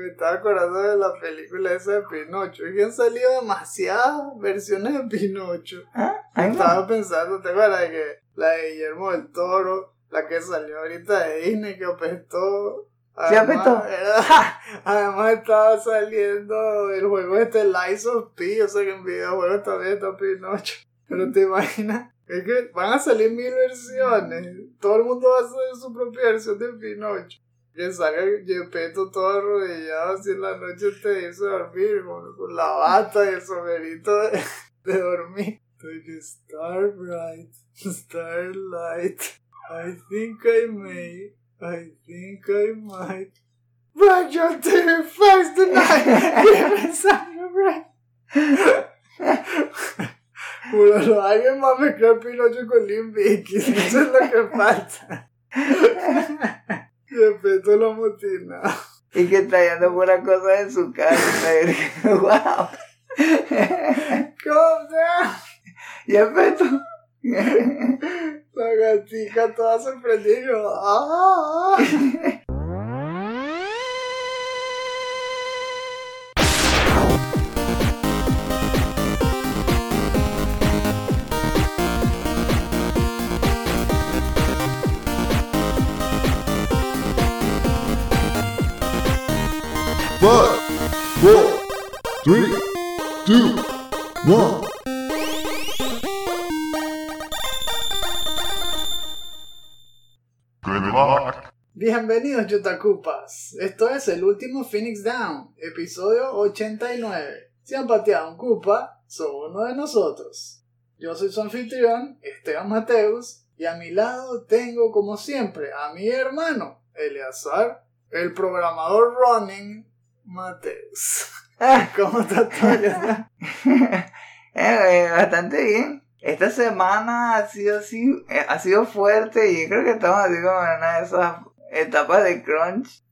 me estaba acordando de la película esa de Pinocho. Y que han salido demasiadas versiones de Pinocho. ¿Ah? Estaba pensando, ¿te acuerdas de que la de Guillermo del Toro, la que salió ahorita de Disney, que apestó? ¿Sí apestó? era- además estaba saliendo el juego este Lies of P, o sea que en videojuegos también está Pinocho. Pero te imaginas, es que van a salir mil versiones. Todo el mundo va a hacer su propia versión de Pinocho. Que salga Gepetto todo arrodillado así en la noche te dice dormir con, con la bata y el sombrerito de, de dormir. Like starbright, starlight. I think I may, I think I might. But your face tonight. Give me some breath. Bueno, alguien va a mezclar Pinocho con Limp Eso es lo que falta. Respeto lo motina. Y que trayendo pura cosa en su casa. wow. Down. Y efecto. La gatica toda sorprendida. y yo, ¡Ah! Bienvenidos, Yotacupas. Esto es el último Phoenix Down, episodio 89. Si han pateado un Cupa, son uno de nosotros. Yo soy su anfitrión, Esteban Mateus, y a mi lado tengo, como siempre, a mi hermano, Eleazar, el programador running, Mateus. ¿Cómo está todo, Eleazar? Eh, eh, bastante bien. Esta semana ha sido así, eh, ha sido fuerte y yo creo que estamos así como en una de esas etapas de crunch.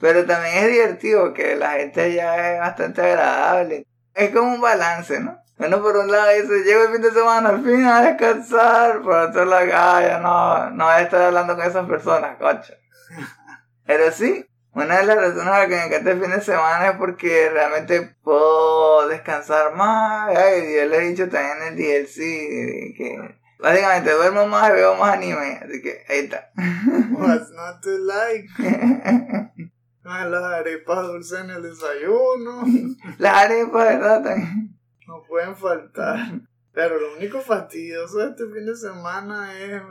Pero también es divertido que la gente ya es bastante agradable. Es como un balance, ¿no? Uno por un lado dice, llego el fin de semana al fin a descansar, por otro lado, "Ay, ya no, no voy a estar hablando con esas personas, coche. Pero sí, una de las razones por las que me encanta el fin de semana es porque realmente puedo descansar más. Ay, yo le he dicho también en el DLC que básicamente duermo más y veo más anime, así que ahí está. what's not to like? Ah, las arepas dulces en el desayuno. Las arepas, ¿verdad? También. No pueden faltar. Pero lo único fastidioso de este fin de semana es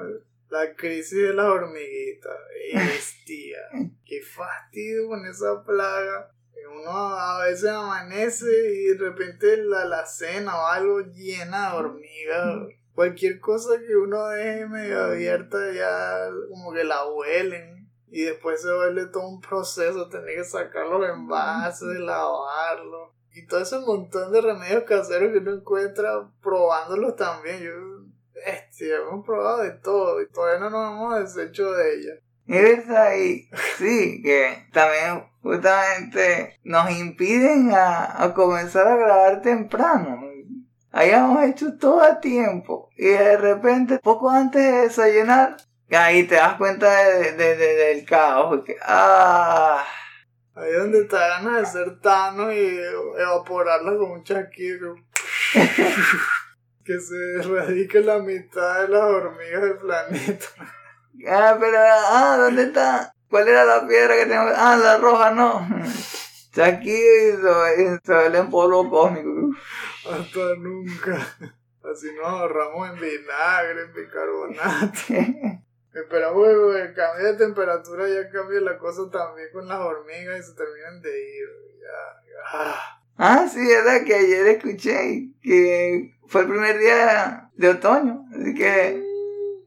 la crisis de las hormiguitas. Bestia. Qué fastidio con esa plaga. Uno a veces amanece y de repente la, la cena o algo llena de hormigas. Cualquier cosa que uno deje medio abierta ya como que la huelen. Y después se vuelve todo un proceso, tener que sacar los envases, lavarlos. Y todo ese montón de remedios caseros que uno encuentra probándolos también. Yo, bestia, hemos probado de todo y todavía no nos hemos deshecho de ella. Es y sí, que también justamente nos impiden a, a comenzar a grabar temprano. Hayamos hecho todo a tiempo y de repente, poco antes de desayunar, ahí te das cuenta de, de- de- del caos. Que, ah, Ahí es donde dan ganas de ser Thanos y evaporarla con un chasquido. que se erradique la mitad de las hormigas del planeta. ah, pero, ah, ¿dónde está? ¿Cuál era la piedra que tengo? Ah, la roja, no. Aquí y se, se vuelve en polvo cósmico. Hasta nunca. Así nos ahorramos en vinagre, en bicarbonato. Esperamos que el cambio de temperatura ya cambie la cosa también con las hormigas y se terminen de ir. Ya, ya. Ah, sí, verdad que ayer escuché que fue el primer día de otoño, así que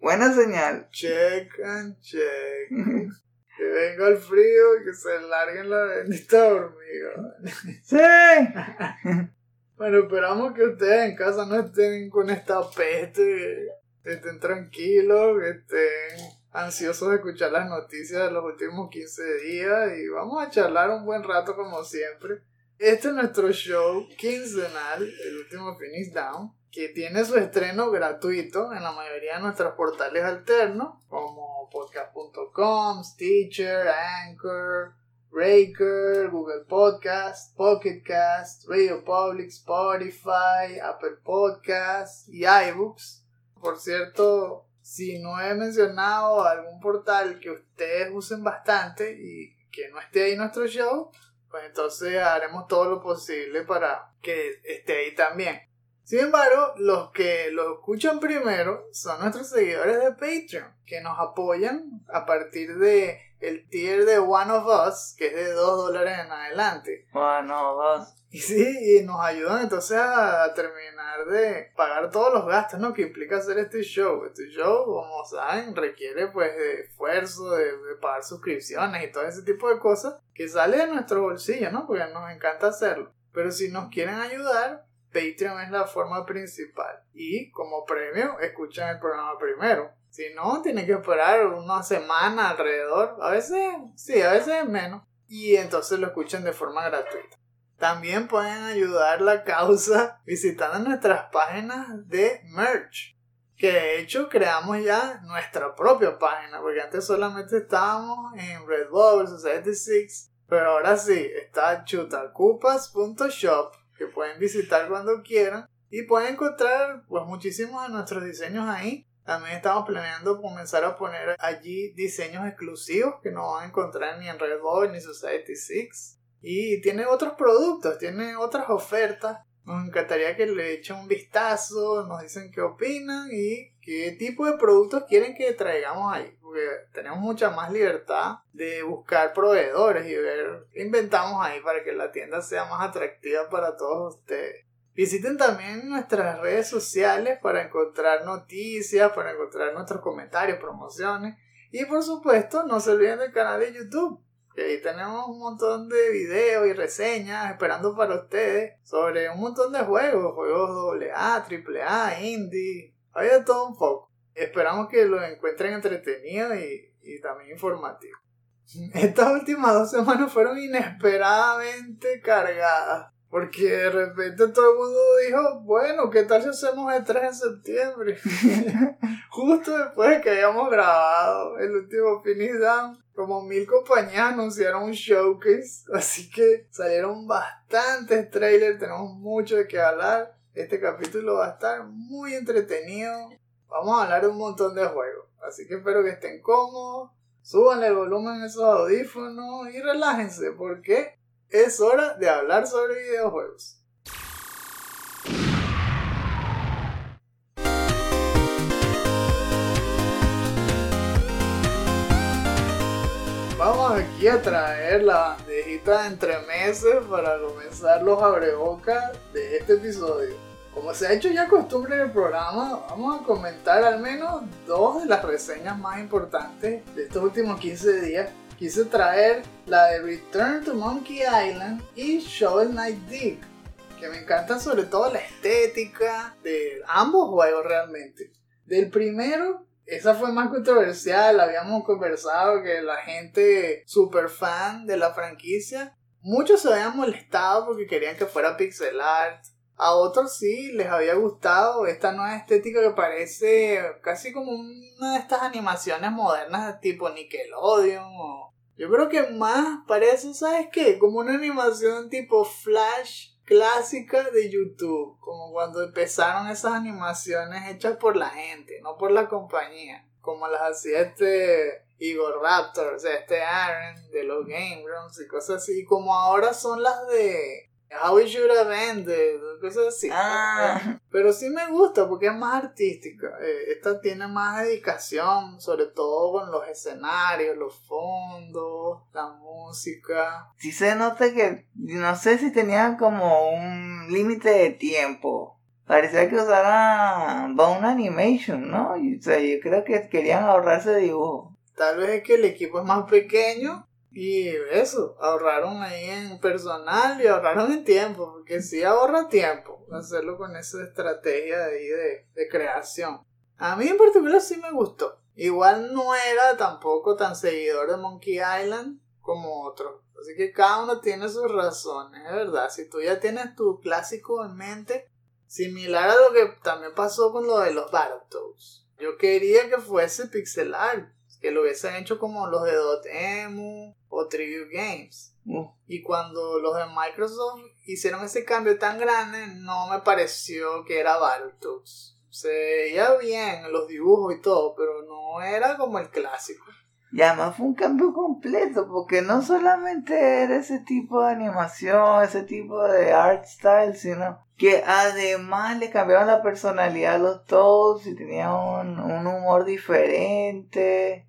buena señal. Check and check. Que venga el frío y que se larguen la bendita hormiga. Sí. Bueno, esperamos que ustedes en casa no estén con esta peste, estén tranquilos, estén ansiosos de escuchar las noticias de los últimos 15 días y vamos a charlar un buen rato como siempre. Este es nuestro show quincenal, el último Finish Down, que tiene su estreno gratuito en la mayoría de nuestros portales alternos, como podcast.com, Stitcher, Anchor, Breaker, Google Podcast, Pocket Cast, Radio Public, Spotify, Apple Podcast y iBooks. Por cierto, si no he mencionado algún portal que ustedes usen bastante y que no esté ahí nuestro show, pues entonces haremos todo lo posible para que esté ahí también. Sin embargo, los que lo escuchan primero son nuestros seguidores de Patreon, que nos apoyan a partir de el tier de One of Us, que es de 2 dólares en adelante. Bueno, dos. Y sí, y nos ayudan entonces a terminar de pagar todos los gastos, ¿no? Que implica hacer este show. Este show, como saben, requiere pues de esfuerzo, de, de pagar suscripciones y todo ese tipo de cosas que sale de nuestro bolsillo, ¿no? Porque nos encanta hacerlo. Pero si nos quieren ayudar, Patreon es la forma principal. Y como premio, escuchan el programa primero. Si no, tienen que esperar una semana alrededor. A veces, sí, a veces menos. Y entonces lo escuchan de forma gratuita. También pueden ayudar la causa visitando nuestras páginas de merch. Que de hecho creamos ya nuestra propia página. Porque antes solamente estábamos en Redbubble, Society 6. Pero ahora sí, está chutacupas.shop que pueden visitar cuando quieran y pueden encontrar pues muchísimos de nuestros diseños ahí. También estamos planeando comenzar a poner allí diseños exclusivos que no van a encontrar ni en Redbubble ni Society 6. Y tiene otros productos, tiene otras ofertas. Nos encantaría que le echen un vistazo, nos dicen qué opinan y qué tipo de productos quieren que traigamos ahí. Porque tenemos mucha más libertad de buscar proveedores y ver qué inventamos ahí para que la tienda sea más atractiva para todos ustedes. Visiten también nuestras redes sociales para encontrar noticias, para encontrar nuestros comentarios, promociones. Y por supuesto, no se olviden del canal de YouTube. Que ahí tenemos un montón de videos y reseñas esperando para ustedes sobre un montón de juegos, juegos AA, AAA, indie, hay todo un poco. Esperamos que lo encuentren entretenido y, y también informativo. Estas últimas dos semanas fueron inesperadamente cargadas. Porque de repente todo el mundo dijo, bueno, ¿qué tal si hacemos el 3 en septiembre? Justo después de que habíamos grabado el último Finish Down, como mil compañías anunciaron un showcase, así que salieron bastantes trailers, tenemos mucho de qué hablar. Este capítulo va a estar muy entretenido. Vamos a hablar un montón de juegos, así que espero que estén cómodos. Súbanle el volumen a esos audífonos y relájense porque es hora de hablar sobre videojuegos. Vamos aquí a traer la bandejita de entremeses para comenzar los abrebocas de este episodio. Como se ha hecho ya costumbre en el programa, vamos a comentar al menos dos de las reseñas más importantes de estos últimos 15 días quise traer la de Return to Monkey Island y Shovel Knight Dig, que me encantan sobre todo la estética de ambos juegos realmente. Del primero, esa fue más controversial, habíamos conversado que la gente super fan de la franquicia, muchos se habían molestado porque querían que fuera pixel art. A otros sí les había gustado esta nueva estética que parece casi como una de estas animaciones modernas tipo Nickelodeon o yo creo que más parece, ¿sabes qué? Como una animación tipo flash clásica de YouTube, como cuando empezaron esas animaciones hechas por la gente, no por la compañía, como las hacía este Igor Raptor, o sea, este Aaron de los Game Rooms y cosas así, como ahora son las de How We Should Have Ended, cosas así. Ah. Pero sí me gusta porque es más artística. Eh, esta tiene más dedicación, sobre todo con los escenarios, los fondos, la música. Sí se nota que, no sé si tenían como un límite de tiempo. Parecía que usaran Bone Animation, ¿no? O sea, yo creo que querían ahorrarse dibujo. Tal vez es que el equipo es más pequeño y eso, ahorraron ahí en personal y ahorraron en tiempo, porque sí ahorra tiempo hacerlo con esa estrategia ahí de, de creación. A mí en particular sí me gustó. Igual no era tampoco tan seguidor de Monkey Island como otros. Así que cada uno tiene sus razones, es verdad. Si tú ya tienes tu clásico en mente, similar a lo que también pasó con lo de los Battletoads. Yo quería que fuese pixel art. Que lo hubiesen hecho como los de Dotemu o Tribute Games. Uh, Y cuando los de Microsoft hicieron ese cambio tan grande, no me pareció que era Battletoads. Se veía bien los dibujos y todo, pero no era como el clásico. Y además fue un cambio completo, porque no solamente era ese tipo de animación, ese tipo de art style, sino que además le cambiaban la personalidad a los Toads y tenían un, un humor diferente.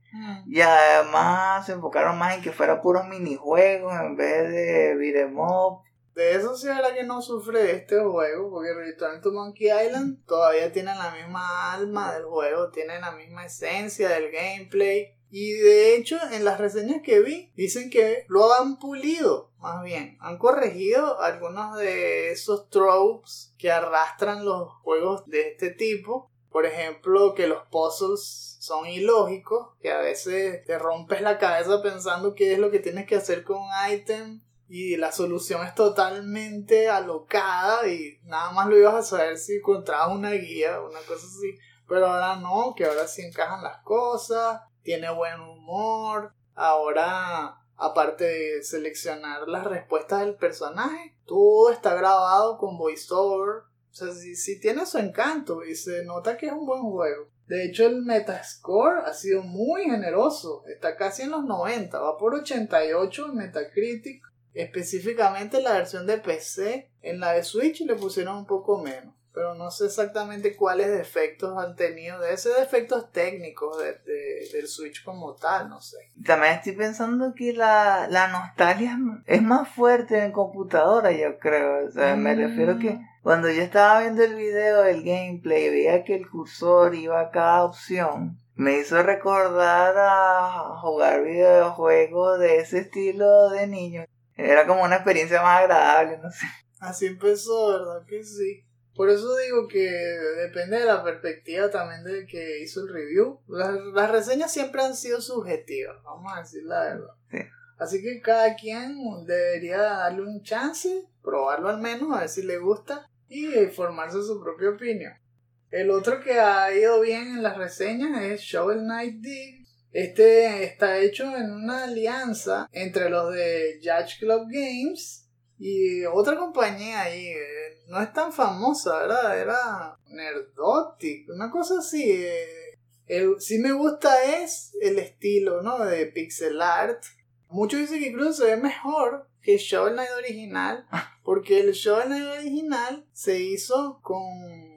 Y además se enfocaron más en que fuera puros minijuegos en vez de beat'em up. De eso sí era que no sufre este juego, porque Return to Monkey Island todavía tiene la misma alma del juego, tiene la misma esencia del gameplay. Y de hecho, en las reseñas que vi, dicen que lo han pulido, más bien. Han corregido algunos de esos tropes que arrastran los juegos de este tipo. Por ejemplo, que los puzzles son ilógicos, que a veces te rompes la cabeza pensando qué es lo que tienes que hacer con un ítem y la solución es totalmente alocada y nada más lo ibas a saber si encontrabas una guía, una cosa así. Pero ahora no, que ahora sí encajan las cosas, tiene buen humor. Ahora, aparte de seleccionar las respuestas del personaje, todo está grabado con voiceover. O sea, sí, tiene su encanto y se nota que es un buen juego. De hecho, el Metascore ha sido muy generoso. Está casi en los 90, va por 88 en Metacritic. Específicamente la versión de PC. En la de Switch le pusieron un poco menos. Pero no sé exactamente cuáles defectos han tenido. Debe ser defectos técnicos de, de- del Switch como tal, no sé. También estoy pensando que la, la nostalgia es más fuerte en computadora, yo creo. O sea, me Mm. refiero que cuando yo estaba viendo el video del gameplay veía que el cursor iba a cada opción, me hizo recordar a jugar videojuegos de ese estilo de niño. Era como una experiencia más agradable, no sé. Así empezó, ¿verdad? Que sí. Por eso digo que depende de la perspectiva también del que hizo el review. Las, las reseñas siempre han sido subjetivas, vamos a decir la verdad. Sí. Así que cada quien debería darle un chance, probarlo al menos, a ver si le gusta y formarse su propia opinión. El otro que ha ido bien en las reseñas es Shovel Knight Dig. Este está hecho en una alianza entre los de Judge Club Games y otra compañía ahí. No es tan famosa, ¿verdad? Era Nerdotic, una cosa así. eh. El, sí me gusta es el estilo, ¿no? De pixel art. Muchos dicen que incluso se ve mejor que el Shovel Knight original. Porque el Shovel Knight original se hizo con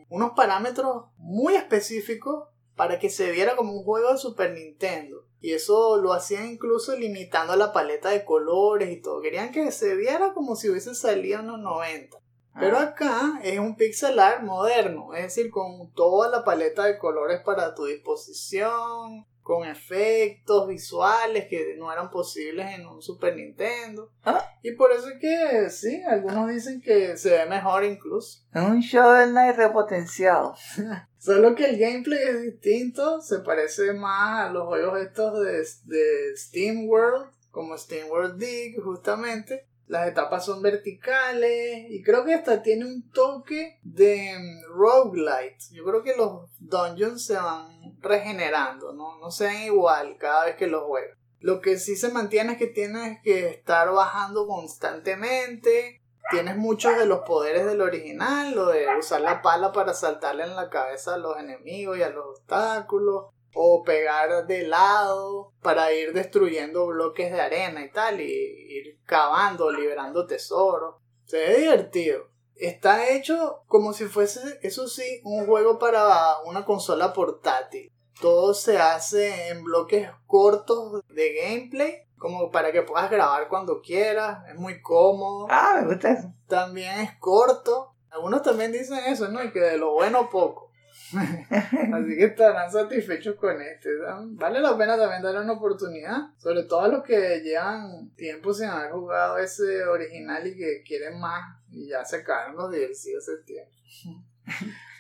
unos parámetros muy específicos para que se viera como un juego de Super Nintendo. Y eso lo hacían incluso limitando la paleta de colores y todo. Querían que se viera como si hubiese salido en los 90. Pero Ah. acá es un pixel art moderno, es decir, con toda la paleta de colores para tu disposición, con efectos visuales que no eran posibles en un Super Nintendo. Ah. Y por eso es que sí, algunos dicen que se ve mejor incluso. Es un Shovel Knight repotenciado. Solo que el gameplay es distinto, se parece más a los juegos estos de, de Steam World, como Steam World Dig, justamente. Las etapas son verticales y creo que esta tiene un toque de mm, roguelite. Yo creo que los dungeons se van regenerando, ¿no? no se ven igual cada vez que los juegas. Lo que sí se mantiene es que tienes que estar bajando constantemente. Tienes muchos de los poderes del original, lo de usar la pala para saltarle en la cabeza a los enemigos y a los obstáculos, o pegar de lado para ir destruyendo bloques de arena y tal, y ir cavando, liberando tesoros. Se ve divertido. Está hecho como si fuese, eso sí, un juego para una consola portátil. Todo se hace en bloques cortos de gameplay, como para que puedas grabar cuando quieras. Es muy cómodo. Ah, me gusta eso. También es corto. Algunos también dicen eso, ¿no? Y que de lo bueno poco. Así que estarán satisfechos con este. Vale la pena también darle una oportunidad. Sobre todo a los que llevan tiempo sin haber jugado ese original y que quieren más. Y ya se acabaron los DLC hace tiempo.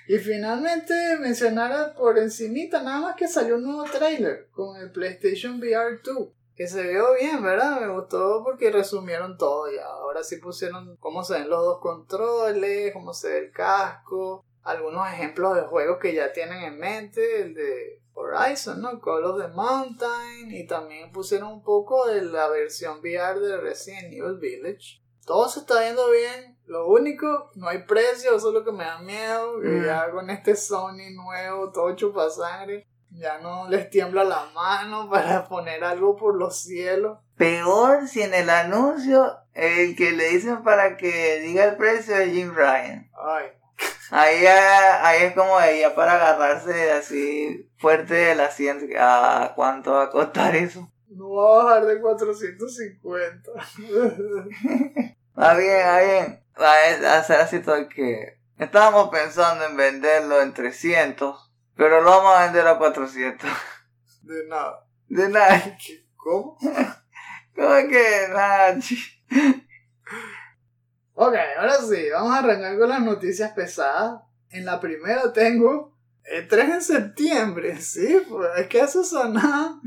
Y finalmente mencionar por encimita nada más que salió un nuevo trailer con el PlayStation VR 2. Que se vio bien, ¿verdad? Me gustó porque resumieron todo ya. Ahora sí pusieron cómo se ven los dos controles, cómo se ve el casco, algunos ejemplos de juegos que ya tienen en mente, el de Horizon, ¿no? Call of the Mountain y también pusieron un poco de la versión VR de Resident Evil Village. Todo se está viendo bien. Lo único, no hay precio, eso es lo que me da miedo. Que Mm. ya con este Sony nuevo, todo chupa sangre, ya no les tiembla la mano para poner algo por los cielos. Peor si en el anuncio el que le dicen para que diga el precio es Jim Ryan. Ay, Ahí, ahí es como ella para agarrarse así fuerte del asiento. Ah, ¿cuánto va a costar eso? no va a bajar de 450. Va bien, va bien. Va a hacer así todo el que... Estábamos pensando en venderlo en 300, pero lo vamos a vender a 400. De nada. De nada. ¿Cómo? ¿Cómo que nada? Ok, ahora sí, vamos a arrancar con las noticias pesadas. En la primera tengo el 3 de septiembre, sí, pues es que eso sonaba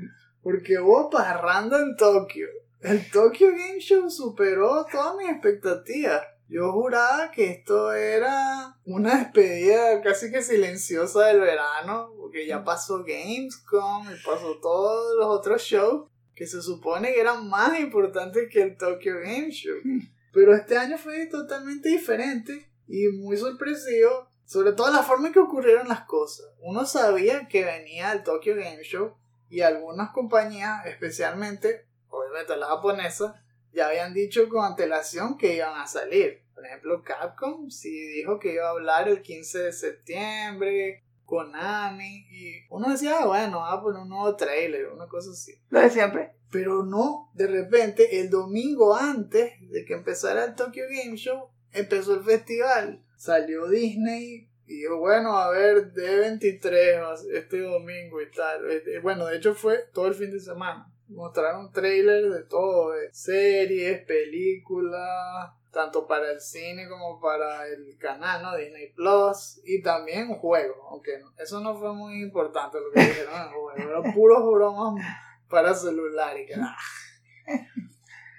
porque hubo parranda en Tokio. El Tokyo Game Show superó todas mis expectativas. Yo juraba que esto era una despedida casi que silenciosa del verano, porque ya pasó Gamescom y pasó todos los otros shows que se supone que eran más importantes que el Tokyo Game Show. Pero este año fue totalmente diferente y muy sorpresivo, sobre todo la forma en que ocurrieron las cosas. Uno sabía que venía el Tokyo Game Show y algunas compañías, especialmente, obviamente las japonesas, ya habían dicho con antelación que iban a salir. Por ejemplo, Capcom sí dijo que iba a hablar el 15 de septiembre, Konami, y uno decía, ah, bueno, va a poner un nuevo trailer, una cosa así. Lo de siempre. Pero no, de repente, el domingo antes de que empezara el Tokyo Game Show, empezó el festival. Salió Disney y bueno, a ver, D23 este domingo y tal. Eh, Bueno, de hecho fue todo el fin de semana. Mostraron trailers de todo, de series, películas, tanto para el cine como para el canal, ¿no? Disney Plus, y también juegos, aunque eso no fue muy importante lo que dijeron en juegos, eran puros bromas para celular y que ah.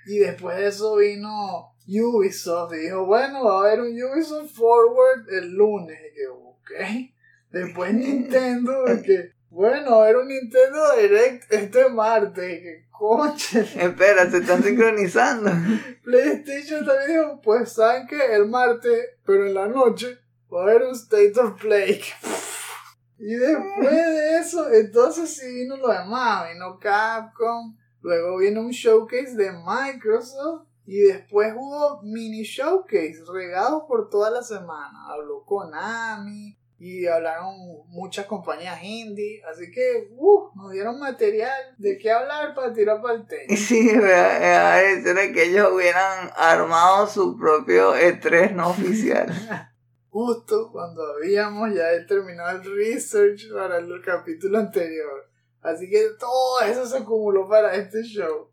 Y después de eso vino Ubisoft y dijo, bueno, va a haber un Ubisoft Forward el lunes. Y que, ok. Después Nintendo, que, bueno, va a haber un Nintendo Direct este martes. Y que, conche. Espera, se están sincronizando. PlayStation también dijo, pues saben que el martes, pero en la noche, va a haber un State of Play. Y después de eso, entonces sí vino lo demás, vino Capcom, luego vino un showcase de Microsoft y después hubo mini showcase regados por toda la semana. Habló Konami y hablaron muchas compañías indie, así que uh, nos dieron material de qué hablar para tirar para el techo. Sí, a era que ellos hubieran armado su propio E3 no oficial. justo cuando habíamos ya terminado el research para el capítulo anterior. Así que todo eso se acumuló para este show.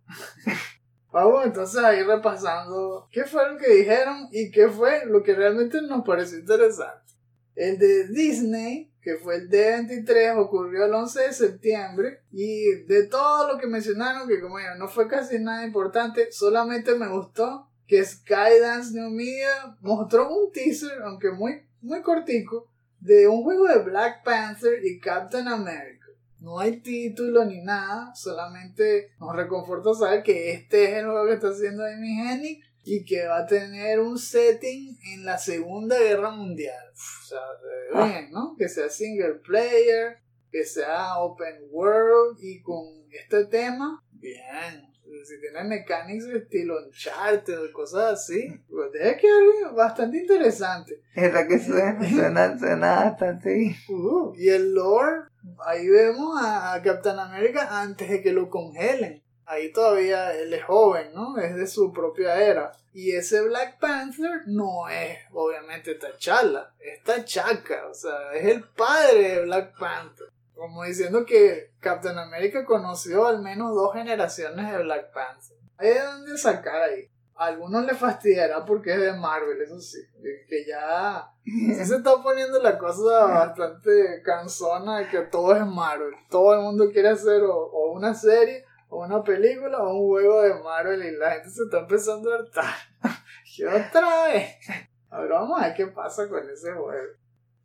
Vamos entonces a ir repasando qué fue lo que dijeron y qué fue lo que realmente nos pareció interesante. El de Disney, que fue el D23, ocurrió el 11 de septiembre y de todo lo que mencionaron, que como ya no fue casi nada importante, solamente me gustó que Skydance New Media mostró un teaser, aunque muy, muy cortico, de un juego de Black Panther y Captain America. No hay título ni nada, solamente nos reconforta saber que este es el juego que está haciendo Amy Hennig y que va a tener un setting en la Segunda Guerra Mundial. O sea, se ve bien, ¿no? Que sea single player, que sea open world y con este tema, bien. Si tiene mechanics de estilo Uncharted o cosas así, pues debe quedar bastante interesante. Es la que suena, suena, suena bastante. Uh, y el lore, ahí vemos a, a Captain America antes de que lo congelen. Ahí todavía él es joven, ¿no? Es de su propia era. Y ese Black Panther no es, obviamente, T'Challa. Es T'Chaka. O sea, es el padre de Black Panther. Como diciendo que Captain America conoció al menos dos generaciones de Black Panther. Hay de dónde sacar ahí. A algunos le fastidiará porque es de Marvel, eso sí. Que ya se está poniendo la cosa bastante cansona de que todo es Marvel. Todo el mundo quiere hacer o, o una serie, una película, o un juego de Marvel y la gente se está empezando a hartar. ¿Qué otra vez? Ahora vamos a ver qué pasa con ese juego.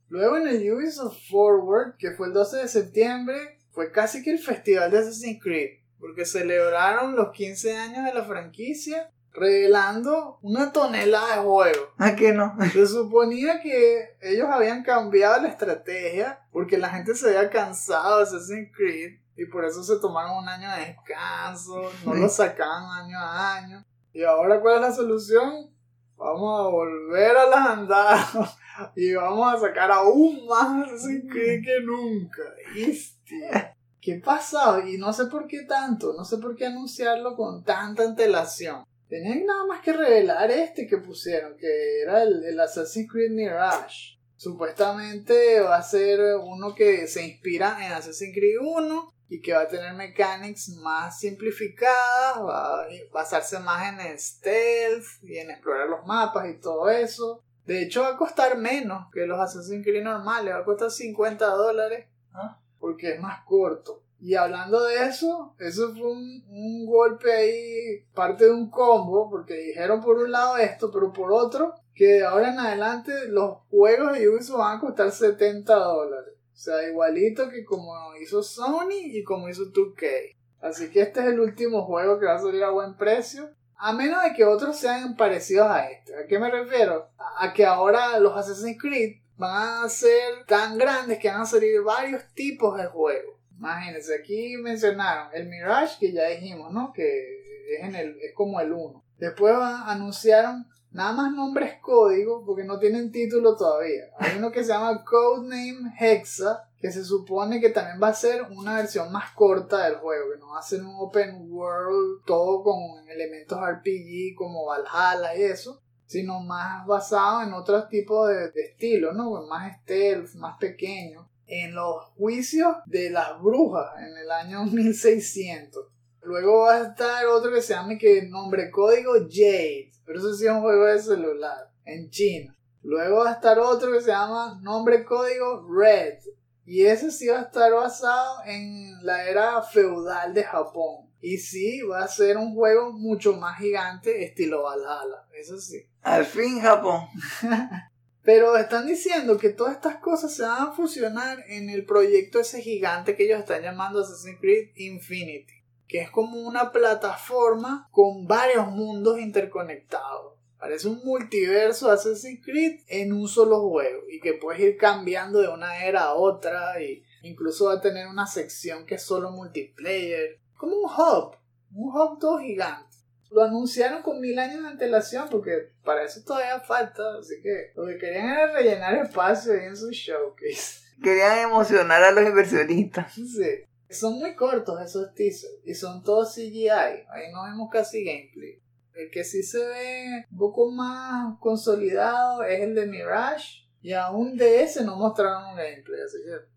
Luego en el Ubisoft Forward, que fue el 12 de septiembre, fue casi que el festival de Assassin's Creed, porque celebraron los 15 años de la franquicia revelando una tonelada de juegos. ¿A qué no? Se suponía que ellos habían cambiado la estrategia porque la gente se había cansado de Assassin's Creed y por eso se tomaron un año de descanso, no lo sacaban año a año. Y ahora, ¿cuál es la solución? Vamos a volver a las andadas y vamos a sacar aún más Creed que nunca. Hostia. ¿Qué pasa? Y no sé por qué tanto, no sé por qué anunciarlo con tanta antelación. Tenían nada más que revelar este que pusieron, que era el, el Assassin's Creed Mirage. Supuestamente va a ser uno que se inspira en Assassin's Creed 1 y que va a tener mechanics más simplificadas, va a basarse más en stealth y en explorar los mapas y todo eso. De hecho va a costar menos que los Assassin's Creed normales, va a costar 50 dólares Ah. porque es más corto. Y hablando de eso, eso fue un, un golpe ahí, parte de un combo, porque dijeron por un lado esto, pero por otro, que de ahora en adelante los juegos de Ubisoft van a costar 70 dólares. O sea, igualito que como hizo Sony y como hizo 2K. Así que este es el último juego que va a salir a buen precio. A menos de que otros sean parecidos a este. ¿A qué me refiero? A que ahora los Assassin's Creed van a ser tan grandes que van a salir varios tipos de juegos. Imagínense, aquí mencionaron el Mirage, que ya dijimos, ¿no? Que es, en el, es como el 1. Después anunciaron nada más nombres código, porque no tienen título todavía. Hay uno que se llama Codename Hexa, que se supone que también va a ser una versión más corta del juego, que no va a ser un open world todo con elementos RPG como Valhalla y eso, sino más basado en otros tipos de, de estilos, ¿no? Más stealth, más pequeño. En los juicios de las brujas en el año 1600. Luego va a estar otro que se llama que nombre código Jade, pero eso sí es un juego de celular en China. Luego va a estar otro que se llama nombre código Red, y ese sí va a estar basado en la era feudal de Japón. Y sí, va a ser un juego mucho más gigante, estilo Valhalla, eso sí. Al fin Japón. Pero están diciendo que todas estas cosas se van a fusionar en el proyecto ese gigante que ellos están llamando Assassin's Creed Infinity, que es como una plataforma con varios mundos interconectados. Parece un multiverso Assassin's Creed en un solo juego y que puedes ir cambiando de una era a otra y incluso va a tener una sección que es solo multiplayer, como un hub, un hub todo gigante. Lo anunciaron con mil años de antelación porque para eso todavía falta, así que lo que querían era rellenar espacio ahí en su showcase. Querían emocionar a los inversionistas. Sí. Son muy cortos esos teasers y son todos CGI, ahí no vemos casi gameplay. El que sí se ve un poco más consolidado es el de Mirage y aún de ese no mostraron un gameplay, así que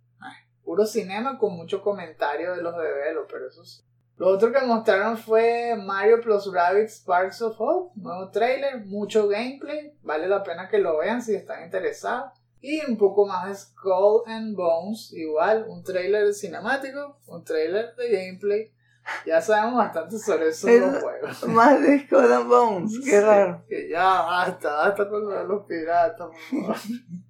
puro cinema con mucho comentario de los developers, eso sí. Lo otro que mostraron fue Mario plus Rabbids Sparks of Hope, nuevo trailer, mucho gameplay, vale la pena que lo vean si están interesados. Y un poco más de Skull and Bones, igual, un trailer cinemático, un trailer de gameplay. Ya sabemos bastante sobre esos Eso- dos juegos. Más de Skull and Bones. Qué Sí, raro. Que ya basta, basta con los piratas, por favor.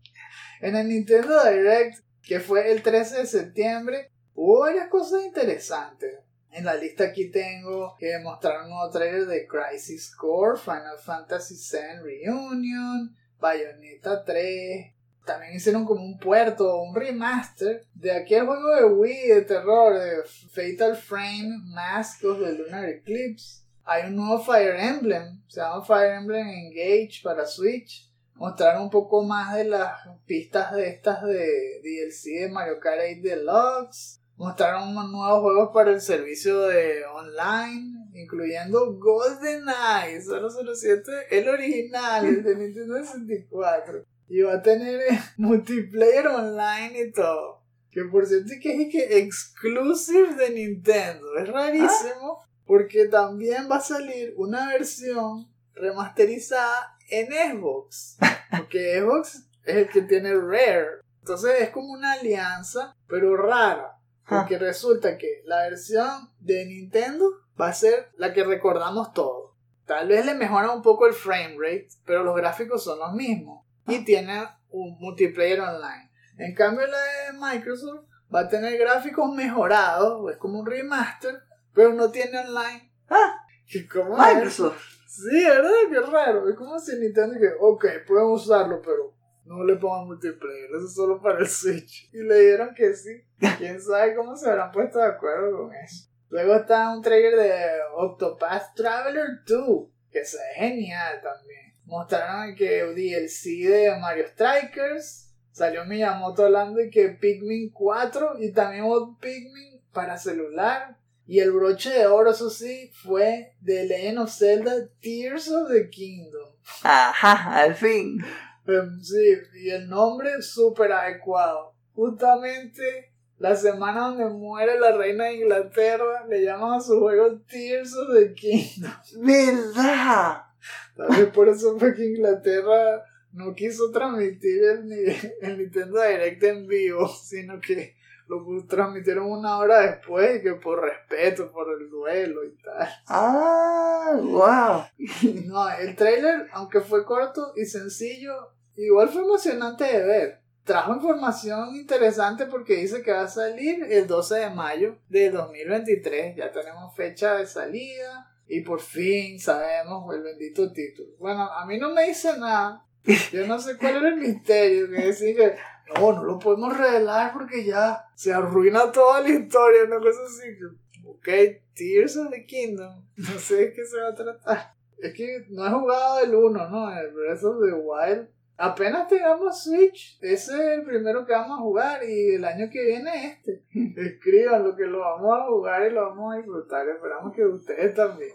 en el Nintendo Direct, que fue el 13 de septiembre, hubo varias cosas interesantes. En la lista aquí tengo que mostraron un nuevo trailer de Crisis Core, Final Fantasy VII Reunion, Bayonetta 3. También hicieron como un puerto, un remaster de aquel juego de Wii de terror de Fatal Frame Mask of the Lunar Eclipse. Hay un nuevo Fire Emblem, se llama Fire Emblem Engage para Switch. Mostraron un poco más de las pistas de estas de DLC de Mario Kart 8 Deluxe. Mostraron nuevos juegos para el servicio de online, incluyendo GoldenEye 007, el original, el de Nintendo 64. Y va a tener eh, multiplayer online y todo. Que por cierto es que es que exclusive de Nintendo. Es rarísimo. Porque también va a salir una versión remasterizada en Xbox. Porque Xbox es el que tiene Rare. Entonces es como una alianza, pero rara. Porque resulta que la versión de Nintendo va a ser la que recordamos todos. Tal vez le mejora un poco el frame rate, pero los gráficos son los mismos. Y tiene un multiplayer online. En cambio la de Microsoft va a tener gráficos mejorados, es como un remaster, pero no tiene online. Ah, ¿Y ¿Cómo es? Microsoft. Sí, ¿verdad? Qué raro. Es como si Nintendo que, ok, pueden usarlo, pero no le pongan multiplayer, eso es solo para el Switch. Y le dieron que sí. Quién sabe cómo se habrán puesto de acuerdo con eso. Luego está un trailer de Octopath Traveler 2, que se ve genial también. Mostraron que DLC de Mario Strikers. Salió Miyamoto hablando de que Pikmin 4 y también hubo Pikmin para celular. Y el broche de oro, eso sí, fue de Legend of Zelda Tears of the Kingdom. Ajá, al fin. Em, Sí, y el nombre súper adecuado. Justamente la semana donde muere la reina de Inglaterra, le llaman a su juego Tears of the Kingdom. ¿Verdad? Por eso fue que Inglaterra no quiso transmitir el, ni- el Nintendo Direct en vivo, sino que lo transmitieron una hora después, y que por respeto, por el duelo y tal. Ah, wow. No, el trailer, aunque fue corto y sencillo, igual fue emocionante de ver. Trajo información interesante porque dice que va a salir el 12 de mayo de 2023. Ya tenemos fecha de salida y por fin sabemos el bendito título. Bueno, a mí no me dice nada. Yo no sé cuál era el misterio. Que decir que no, no lo podemos revelar porque ya se arruina toda la historia. Una cosa así. Ok, Tears of the Kingdom. No sé de qué se va a tratar. Es que no he jugado el 1, ¿no? El Breath of the Wild. Apenas tengamos Switch, ese es el primero que vamos a jugar y el año que viene este. Escriban lo que lo vamos a jugar y lo vamos a disfrutar. Esperamos que ustedes también.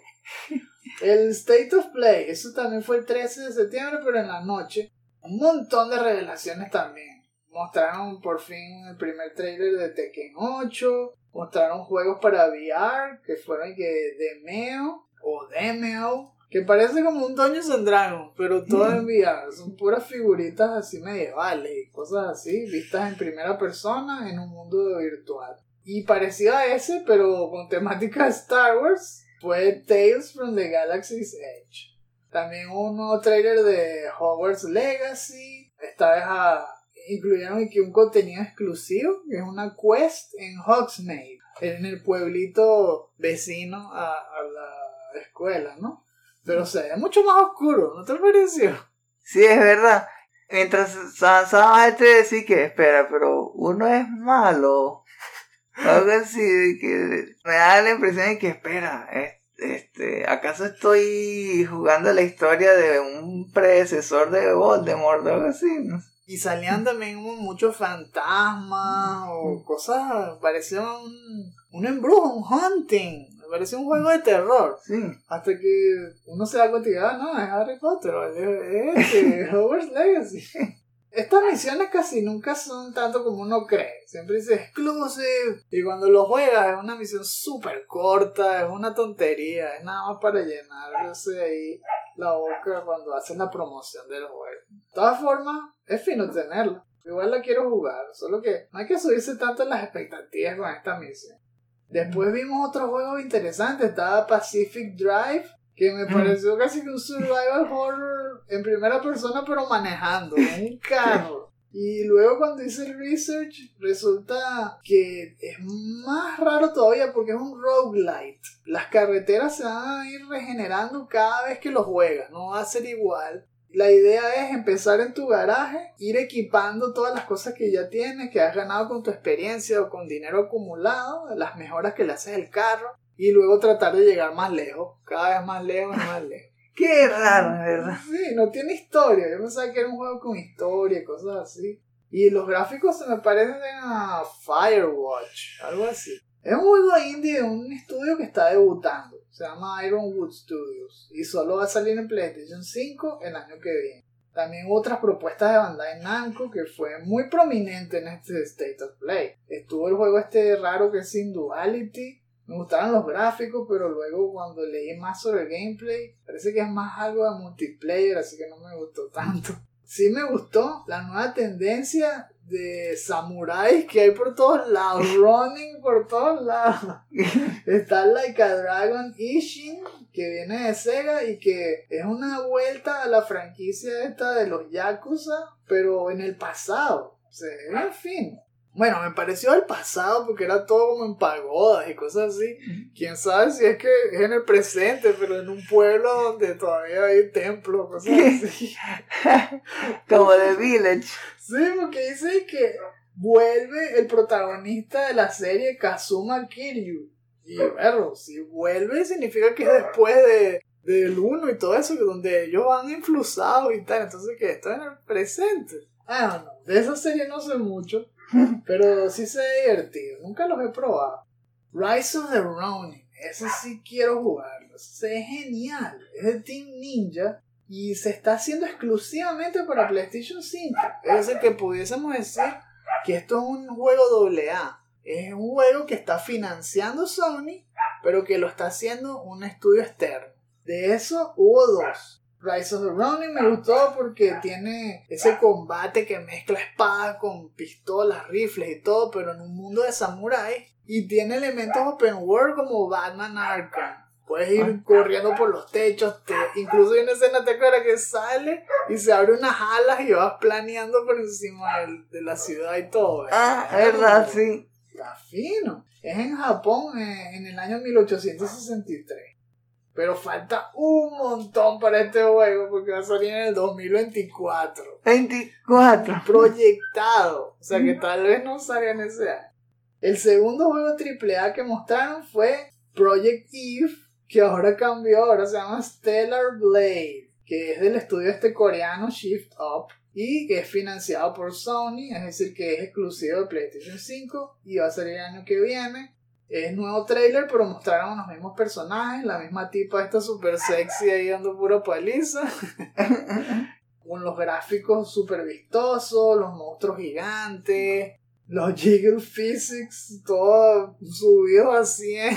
El State of Play, eso también fue el 13 de septiembre, pero en la noche. Un montón de revelaciones también. Mostraron por fin el primer trailer de Tekken 8. Mostraron juegos para VR, que fueron que Demeo o Demeo, que parece como un Dungeons and Dragons, pero todo en VR. Son puras figuritas así medievales y cosas así, vistas en primera persona en un mundo virtual. Y parecido a ese, pero con temática de Star Wars, fue Tales from the Galaxy's Edge. También un nuevo trailer de Hogwarts Legacy. Esta vez a- incluyeron aquí un contenido exclusivo, que es una quest en Hogsmeade, en el pueblito vecino a, a la escuela, ¿no? Pero se ve mucho más oscuro, ¿no te pareció? Sí, es verdad. Mientras avanzaba este decir que, espera, pero uno es malo. Algo así, de que me da la impresión de que, espera, es- este, ¿acaso estoy jugando la historia de un predecesor de Voldemort o algo así? No sé. Y salían también muchos fantasmas o cosas, parecía un, un embrujo, un hunting, parecía un juego de terror. Sí. Hasta que uno se da cuenta que, ah, no, es Harry Potter, es este, Hogwarts Legacy. Estas misiones casi nunca son tanto como uno cree. Siempre dice exclusive. Y cuando lo juegas es una misión súper corta, es una tontería, es nada más para llenarse ahí la boca cuando hacen la promoción del juego. De todas formas, es fino tenerlo. Igual la quiero jugar, solo que no hay que subirse tanto las expectativas con esta misión. Después vimos otro juego interesante, estaba Pacific Drive, que me pareció casi que un survival horror en primera persona, pero manejando, un carro. Y luego cuando hice el research, resulta que es más raro todavía porque es un roguelite. Las carreteras se van a ir regenerando cada vez que lo juegas, no va a ser igual. La idea es empezar en tu garaje, ir equipando todas las cosas que ya tienes, que has ganado con tu experiencia o con dinero acumulado, las mejoras que le haces al carro, y luego tratar de llegar más lejos, cada vez más lejos y más lejos. Qué raro, ¿verdad? Sí, no tiene historia. Yo pensaba que era un juego con historia y cosas así. Y los gráficos se me parecen a Firewatch, algo así. Es un juego indie de un estudio que está debutando. Se llama Ironwood Studios. Y solo va a salir en PlayStation 5 el año que viene. También otras propuestas de Bandai Namco que fue muy prominente en este State of Play. Estuvo el juego este raro que es Sin Duality. Me gustaron los gráficos, pero luego cuando leí más sobre el gameplay, parece que es más algo de multiplayer, así que no me gustó tanto. Sí me gustó la nueva tendencia de samuráis que hay por todos lados, running por todos lados. Está Like a Dragon Ishin, que viene de Sega y que es una vuelta a la franquicia esta de los Yakuza, pero en el pasado. O sea, en fin. Bueno, me pareció del pasado porque era todo como en pagodas y cosas así. Quién sabe si es que es en el presente, pero en un pueblo donde todavía hay templos, cosas así. Como The Village. Sí, porque dice que vuelve el protagonista de la serie Kazuma Kiryu. Y bueno, si vuelve significa que es después de del 1 y todo eso, que donde ellos van influsados y tal, entonces que esto es en el presente. Ah, no, de esa serie no sé mucho, pero sí se ve divertido, nunca los he probado. Rise of the Ronin, ese sí quiero jugarlo, es genial, es de Team Ninja y se está haciendo exclusivamente para PlayStation 5. Es decir, que pudiésemos decir que esto es un juego AA. Es un juego que está financiando Sony, pero que lo está haciendo un estudio externo. De eso hubo dos. Rise of the Ronin me gustó porque tiene ese combate que mezcla espadas con pistolas, rifles y todo, pero en un mundo de samuráis. Y tiene elementos open world como Batman Arkham. Puedes ir corriendo por los techos, te, incluso hay una escena te acuerdas que sale y se abre unas alas y vas planeando por encima de la ciudad y todo. Ah, es verdad, sí. Está fino. Es en Japón eh, en el año 1863. Pero falta un montón para este juego porque va a salir en el 2024. 24. Proyectado. O sea que tal vez no salga en ese año. El segundo juego AAA que mostraron fue Project Eve, que ahora cambió, ahora se llama Stellar Blade, que es del estudio este coreano Shift Up y que es financiado por Sony, es decir, que es exclusivo de PlayStation 5 y va a salir el año que viene. Es nuevo trailer, pero mostraron los mismos personajes, la misma tipa esta super sexy ahí dando pura paliza con los gráficos super vistosos, los monstruos gigantes, los jiggle physics, todo subido a 100.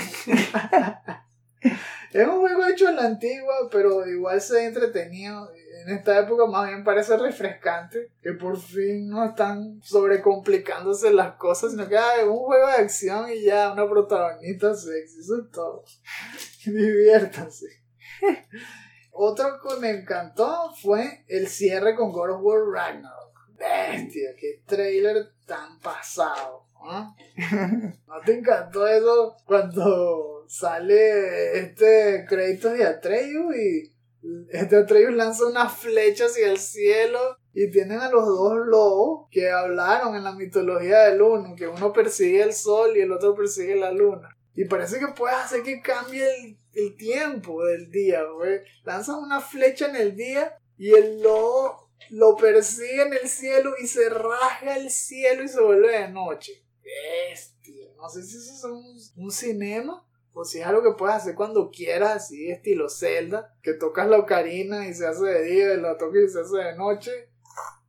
es un juego hecho en la antigua, pero igual se ve entretenido. En esta época más bien parece refrescante, que por fin no están sobrecomplicándose las cosas, sino que es un juego de acción y ya una protagonista sexy, eso es todo. Diviértanse. Otro que me encantó fue el cierre con God of War Ragnarok. Bestia, qué trailer tan pasado. ¿ah? ¿No te encantó eso cuando sale este crédito de Atreus y este Atreus lanza una flecha hacia el cielo y tienen a los dos lobos que hablaron en la mitología del uno, que uno persigue el sol y el otro persigue la luna. Y parece que puedes hacer que cambie el, tiempo del día, güey. Lanzas una flecha en el día y el lobo lo persigue en el cielo y se rasga el cielo y se vuelve de noche. Bestia. No sé si eso es un, un cinema o si es algo que puedes hacer cuando quieras, así estilo Zelda, que tocas la ocarina y se hace de día y la tocas y se hace de noche.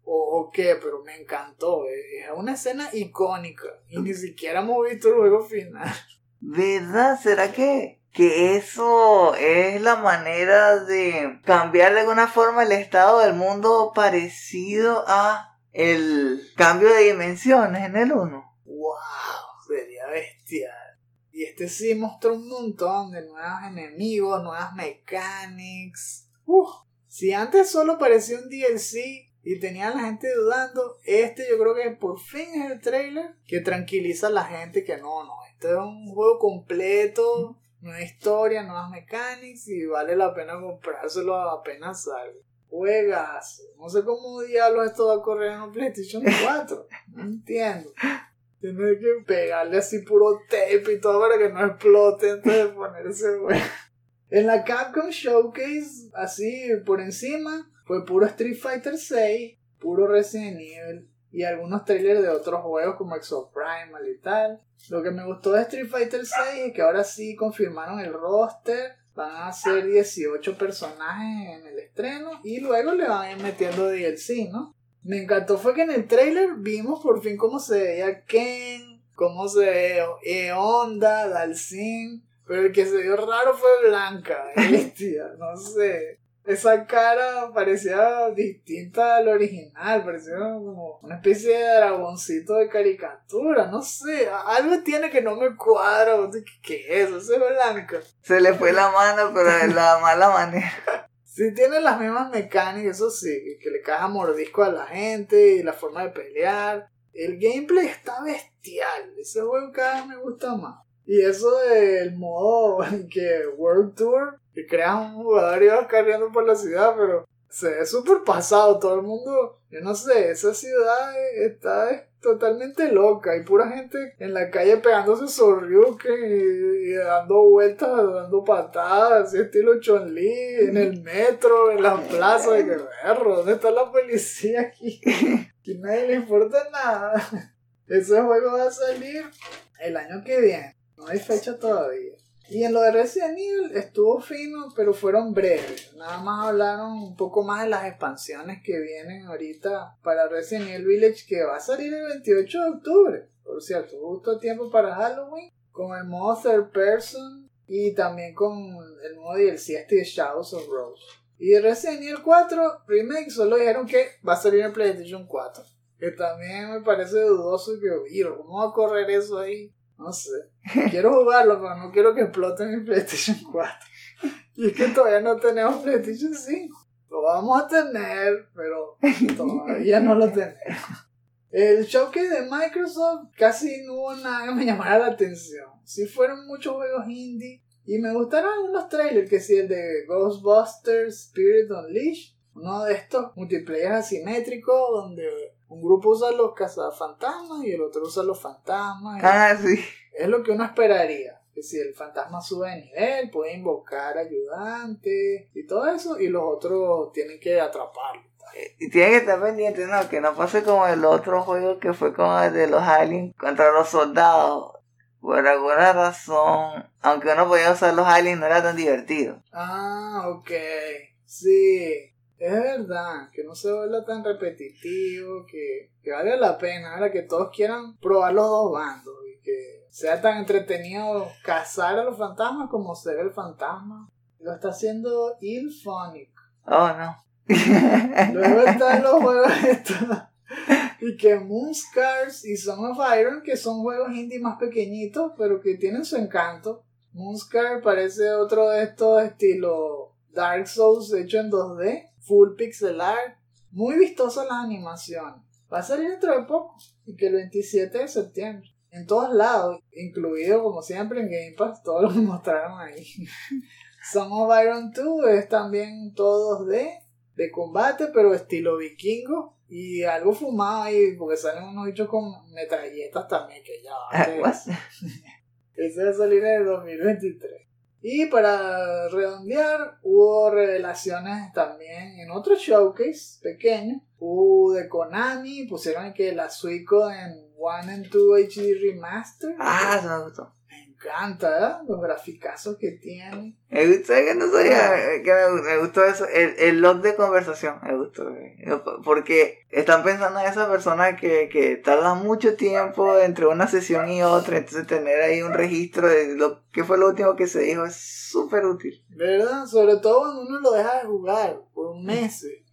O, o qué, pero me encantó. eh. Es una escena icónica y ni siquiera hemos visto el juego final. ¿Verdad? ¿Será que, que eso es la manera de cambiar de alguna forma el estado del mundo parecido a el cambio de dimensiones en el 1? ¡Wow! Sería bestial. Y este sí mostró un montón de nuevos enemigos, nuevas mechanics. Uf. Si antes solo parecía un DLC y tenía la gente dudando, este yo creo que por fin es el trailer que tranquiliza a la gente que no, no, este es un juego completo, nueva historia, nuevas mechanics y vale la pena comprárselo apenas salga. Juegas. No sé cómo diablos esto va a correr en un PlayStation 4. No entiendo. Tener que pegarle así puro tape y todo para que no explote antes de ponerse bueno. En la Capcom Showcase, así por encima, fue puro Street Fighter 6, puro Resident Evil y algunos trailers de otros juegos como Exoprimal y tal. Lo que me gustó de Street Fighter 6 es que ahora sí confirmaron el roster. Van a ser 18 personajes en el estreno y luego le van a ir metiendo DLC, ¿no? Me encantó fue que en el trailer vimos por fin cómo se veía Ken, cómo se ve eh, Honda, Dalsin, pero el que se vio raro fue Blanca, bestia, no sé. Esa cara parecía distinta al original, parecía como una especie de dragoncito de caricatura, no sé, algo tiene que no me cuadra, ¿qué es eso? Es Blanca. Se le fue la mano, pero de la mala manera. Sí tiene las mismas mecánicas, eso sí, que le caja mordisco a la gente y la forma de pelear. El gameplay está bestial. Ese juego cada vez me gusta más. Y eso del modo que World Tour, que creas un jugador y vas corriendo por la ciudad, pero se ve súper pasado. Todo el mundo, yo no sé, esa ciudad está totalmente loca. Hay pura gente en la calle pegándose sorryuken y, y dando vueltas, dando patadas, así estilo Chun-Li, en el metro, en la plaza de Guerrero. ¿Dónde está la policía aquí? Y nadie le importa nada. Ese juego va a salir el año que viene. No hay fecha todavía. Y en lo de Resident Evil estuvo fino, pero fueron breves. Nada más hablaron un poco más de las expansiones que vienen ahorita para Resident Evil Village, que va a salir el 28 de octubre. Por cierto, justo a tiempo para Halloween, con el modo third person y también con el modo DLC este de Shadows of Rose. Y de Resident Evil 4 Remake solo dijeron que va a salir en PlayStation 4. Que también me parece dudoso que, "Mira, ¿cómo va a correr eso ahí? No sé. Quiero jugarlo, pero no quiero que explote mi PlayStation 4. Y es que todavía no tenemos PlayStation 5. Lo vamos a tener, pero todavía no lo tenemos. El showcase de Microsoft casi no hubo nada que me llamara la atención. Sí fueron muchos juegos indie. Y me gustaron algunos trailers, que sí, el de Ghostbusters Spirit Unleashed. Uno de estos multiplayer asimétricos donde un grupo usa los cazafantasmas y el otro usa los fantasmas. Ah, sí. es lo que uno esperaría. Que si el fantasma sube de nivel, puede invocar ayudantes y todo eso, y los otros tienen que atraparlo. Y tiene que estar pendiente, ¿no? Que no pase como el otro juego que fue como el de los aliens contra los soldados. Por alguna razón, aunque uno podía usar los aliens, no era tan divertido. Ah, ok. Sí, es verdad, que no se vuelva tan repetitivo, que, que vale la pena, ahora que todos quieran probar los dos bandos y que sea tan entretenido cazar a los fantasmas como ser el fantasma. Lo está haciendo Ilphonic. Oh, no. Luego están los juegos estos. Y que Moonscars y Song of Iron, que son juegos indie más pequeñitos, pero que tienen su encanto. Moonscar parece otro de estos estilo Dark Souls hecho en 2D, full pixel art, muy vistoso las animaciones. Va a salir dentro de poco, y que el 27 de septiembre. En todos lados, incluido como siempre en Game Pass, todo lo que mostraron ahí. Song of Iron 2 es también todo 2D, de combate, pero estilo vikingo. Y algo fumado ahí, porque salen unos bichos con metralletas también, que ya What? ese va a salir en el 2023. Y para redondear, hubo revelaciones también en otro showcase pequeño. Hubo de Konami, pusieron que la Suico en 1 and 2 HD Remaster. Ah. Me encanta, ¿verdad? Los graficazos que tiene. Me gustó, que no sabía eh, que me, me gustó eso, el, el log de conversación, me gustó, eh, porque están pensando en esas personas que, que tardan mucho tiempo entre una sesión y otra, entonces tener ahí un registro de lo que fue lo último que se dijo es súper útil. ¿Verdad? Sobre todo cuando uno lo deja de jugar por meses.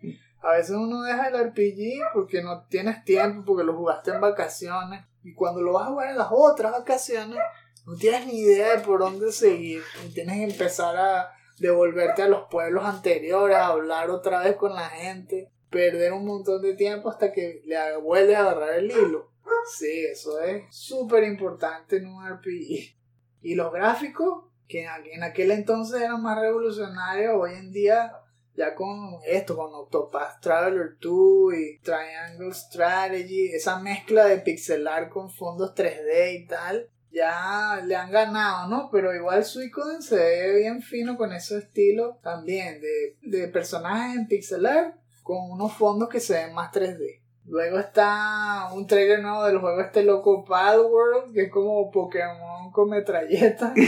A veces uno deja el RPG porque no tienes tiempo, porque lo jugaste en vacaciones. Y cuando lo vas a jugar en las otras vacaciones, no tienes ni idea de por dónde seguir. Y tienes que empezar a devolverte a los pueblos anteriores, a hablar otra vez con la gente, perder un montón de tiempo hasta que le vuelves a agarrar el hilo. Sí, eso es súper importante en un RPG. Y los gráficos, que en aqu- en aquel entonces eran más revolucionarios, hoy en día ya con esto, con Octopath Traveler 2 y Triangle Strategy, esa mezcla de pixelar con fondos 3D y tal, ya le han ganado, ¿no? Pero igual Suicoden se ve bien fino con ese estilo también de, de personajes en pixelar con unos fondos que se ven más 3D. Luego está un trailer nuevo del juego este loco Palworld, que es como Pokémon con metralleta.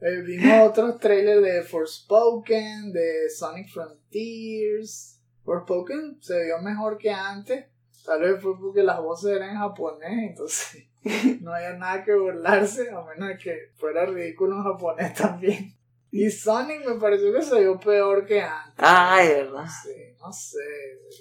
Eh, vimos otros trailers de Forspoken, de Sonic Frontiers. Forspoken se vio mejor que antes. Tal vez fue porque las voces eran en japonés, entonces no había nada que burlarse, a menos de que fuera ridículo en japonés también. Y Sonic me pareció que se vio peor que antes. Ay, ¿verdad? No sé, no sé.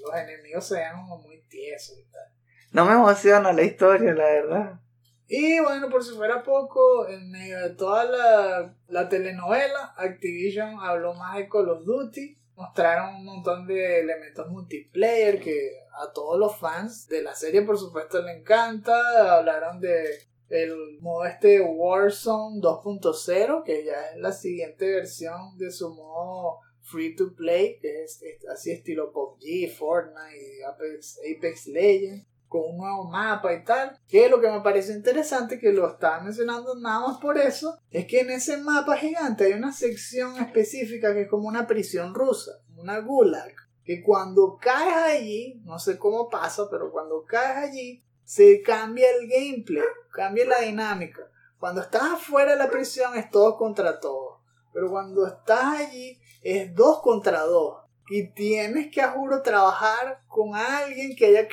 Los enemigos se veían como muy tiesos y tal. No me emociona la historia, la verdad. Y bueno, por si fuera poco, en medio de toda la, la telenovela, Activision habló más de Call of Duty. Mostraron un montón de elementos multiplayer que a todos los fans de la serie por supuesto le encanta. Hablaron de el modo este Warzone 2.0 que ya es la siguiente versión de su modo free to play que es, así estilo PUBG, Fortnite, Apex, Apex Legends con un nuevo mapa y tal. Que lo que me parece interesante, que lo estaba mencionando nada más por eso, es que en ese mapa gigante hay una sección específica que es como una prisión rusa, una gulag. Que cuando caes allí, no sé cómo pasa, pero cuando caes allí, se cambia el gameplay, cambia la dinámica. Cuando estás afuera de la prisión es todo contra todo. Pero cuando estás allí es dos contra dos y tienes que, a juro, trabajar con alguien que haya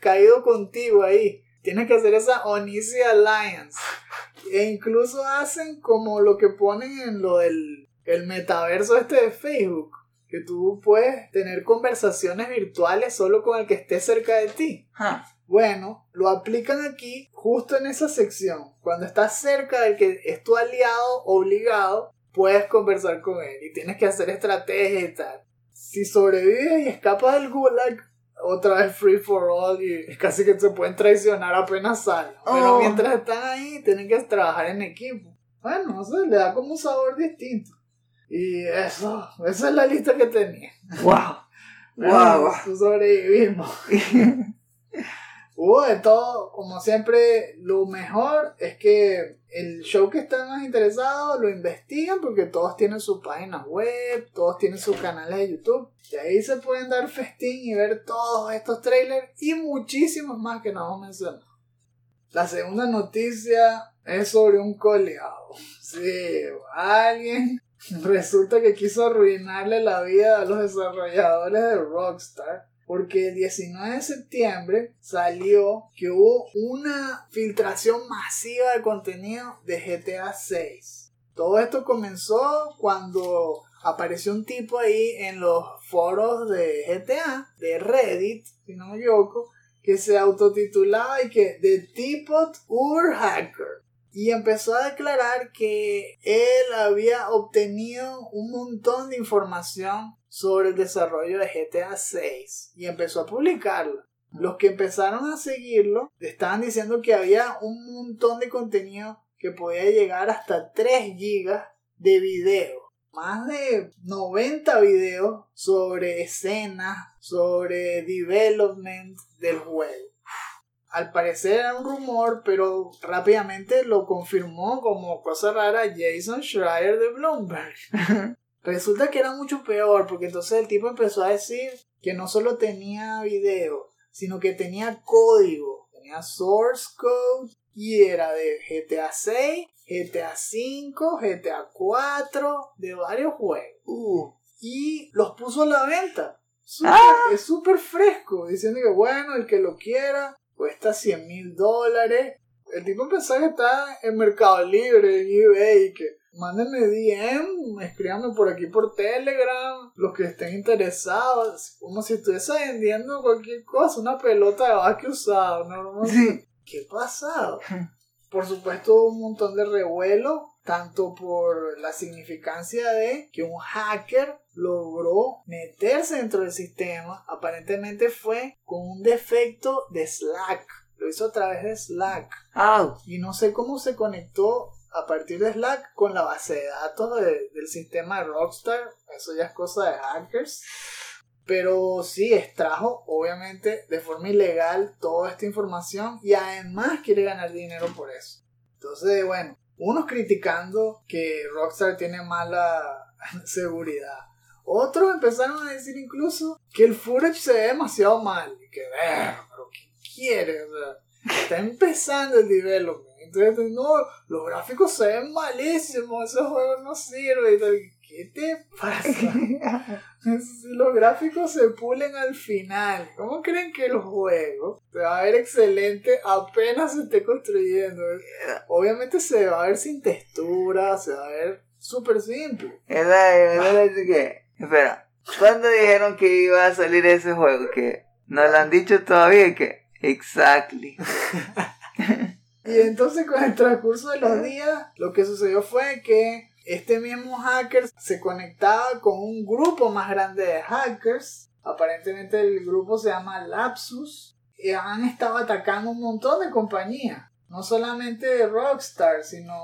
caído contigo ahí. Tienes que hacer esa Onisi Alliance. E incluso hacen como lo que ponen en lo del el metaverso este de Facebook. Que tú puedes tener conversaciones virtuales solo con el que esté cerca de ti. Bueno, lo aplican aquí justo en esa sección. Cuando estás cerca del que es tu aliado obligado, puedes conversar con él y tienes que hacer estrategias y tal si sobrevives y escapas del gulag, otra vez free for all y casi que se pueden traicionar apenas salen. Pero Oh. mientras están ahí, tienen que trabajar en equipo. Bueno, no sé, le da como un sabor distinto. Y eso, esa es la lista que tenía. ¡Wow! Bueno, ¡Wow! sobrevivimos. Hubo de todo, como siempre, lo mejor es que el show que están más interesados lo investigan porque todos tienen su página web, todos tienen sus canales de YouTube. Y ahí se pueden dar festín y ver todos estos trailers y muchísimos más que no vamos a mencionar. La segunda noticia es sobre un coleado. Sí, alguien resulta que quiso arruinarle la vida a los desarrolladores de Rockstar porque el 19 de septiembre salió que hubo una filtración masiva de contenido de GTA 6. Todo esto comenzó cuando apareció un tipo ahí en los foros de GTA, de Reddit, si no me equivoco, que se autotitulaba y que The Teapot Uber Hacker. Y empezó a declarar que él había obtenido un montón de información sobre el desarrollo de GTA 6 y empezó a publicarlo. Los que empezaron a seguirlo estaban diciendo que había un montón de contenido que podía llegar hasta 3 gigas de video. Más de 90 videos sobre escenas, sobre development del juego. Al parecer era un rumor, pero rápidamente lo confirmó como cosa rara Jason Schreier de Bloomberg. Resulta que era mucho peor, porque entonces el tipo empezó a decir que no solo tenía video, sino que tenía código, tenía source code y era de GTA 6, GTA 5, GTA 4, de varios juegos. Uh, Y los puso a la venta. Ah. Es súper fresco, diciendo que bueno, el que lo quiera, cuesta 100 mil dólares. El tipo empezó que está en Mercado Libre, en eBay, que mándenme DM, escríbanme por aquí por Telegram, los que estén interesados, como si estuviese vendiendo cualquier cosa, una pelota de básquet usada, así. sí. ¿Qué pasado? Por supuesto, un montón de revuelo, tanto por la significancia de que un hacker logró meterse dentro del sistema. Aparentemente fue con un defecto de Slack. Lo hizo a través de Slack. Au. Y no sé cómo se conectó a partir de Slack con la base de datos de- del sistema de Rockstar. Eso ya es cosa de hackers. Pero sí, extrajo obviamente de forma ilegal toda esta información y además quiere ganar dinero por eso. Entonces, bueno, unos criticando que Rockstar tiene mala seguridad. Otros empezaron a decir incluso que el footage se ve demasiado mal. Y que, pero ¿qué quiere? O está empezando el development. Entonces, no, los gráficos se ven malísimos, esos juegos no sirven. ¿Qué te pasa? Los gráficos se pulen al final, ¿cómo creen que el juego se va a ver excelente apenas se esté construyendo? Obviamente se va a ver sin textura, se va a ver súper simple. Espera, ¿cuándo dijeron que iba a salir ese juego? Que no lo han dicho todavía que, exactly. Y entonces con el transcurso de los días, lo que sucedió fue que este mismo hacker se conectaba con un grupo más grande de hackers. Aparentemente el grupo se llama Lapsus. Y han estado atacando un montón de compañías. No solamente Rockstar, sino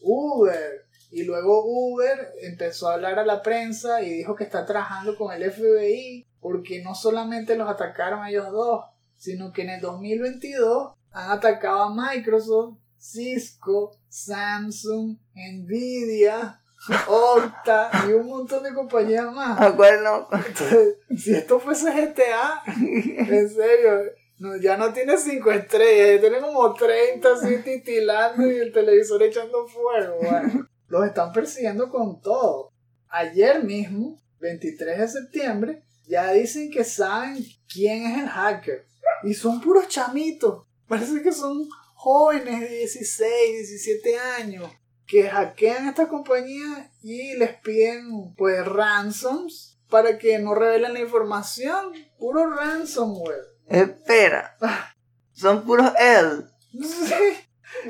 Uber. Y luego Uber empezó a hablar a la prensa y dijo que está trabajando con el FBI porque no solamente los atacaron a ellos dos, sino que en el 2022 han atacado a Microsoft, Cisco, Samsung, Nvidia, Okta y un montón de compañías más. Acuerdo. Entonces, si esto fuese GTA, en serio, no, ya no tiene 5 estrellas, ya tiene como 30 así titilando y el televisor echando fuego. Bueno, los están persiguiendo con todo. Ayer mismo, 23 de septiembre, ya dicen que saben quién es el hacker. Y son puros chamitos. Parece que son jóvenes de 16, 17 años que hackean esta compañía y les piden pues ransoms para que no revelen la información. Puro ransomware. Espera. Son puros L. Sí.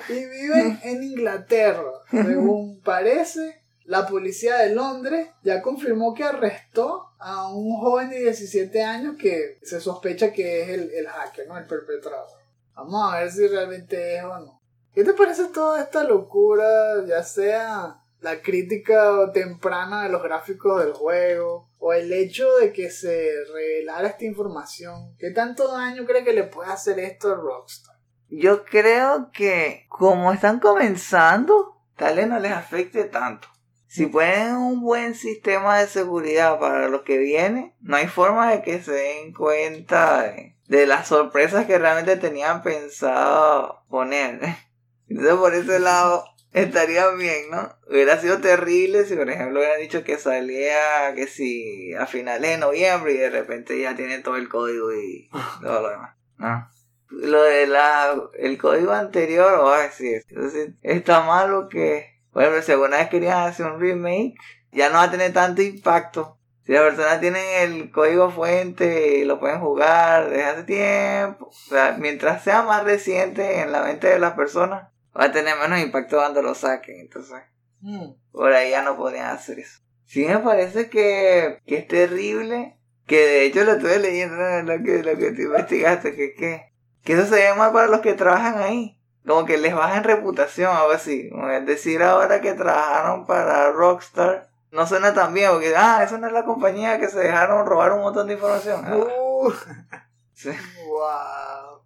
Y viven en Inglaterra. Según parece, la policía de Londres ya confirmó que arrestó a un joven de 17 años que se sospecha que es el, el hacker, ¿no? El perpetrador. Vamos a ver si realmente es o no. ¿Qué te parece toda esta locura? Ya sea la crítica temprana de los gráficos del juego o el hecho de que se revelara esta información. ¿Qué tanto daño cree que le puede hacer esto a Rockstar? Yo creo que como están comenzando, tal vez no les afecte tanto. Si ponen un buen sistema de seguridad para lo que viene, no hay forma de que se den cuenta de, de las sorpresas que realmente tenían pensado poner. Entonces por ese lado estaría bien, ¿no? Hubiera sido terrible si por ejemplo hubieran dicho que salía que si a finales de noviembre y de repente ya tiene todo el código y todo lo demás. ¿no? Lo de la el código anterior, oh, sí, entonces está malo que, bueno, si alguna vez querían hacer un remake, ya no va a tener tanto impacto. Si las personas tienen el código fuente y lo pueden jugar desde hace tiempo, o sea, mientras sea más reciente en la mente de las personas, va a tener menos impacto cuando lo saquen. Entonces, Mm. por ahí ya no podrían hacer eso. Sí me parece que, que es terrible, que de hecho lo estuve leyendo lo que, lo que tú investigaste, que, que, que eso se ve mal para los que trabajan ahí. Como que les bajan reputación, algo así. Como es decir ahora que trabajaron para Rockstar, no suena tan bien, porque, ah, esa no es la compañía que se dejaron robar un montón de información. Uh, sí. wow.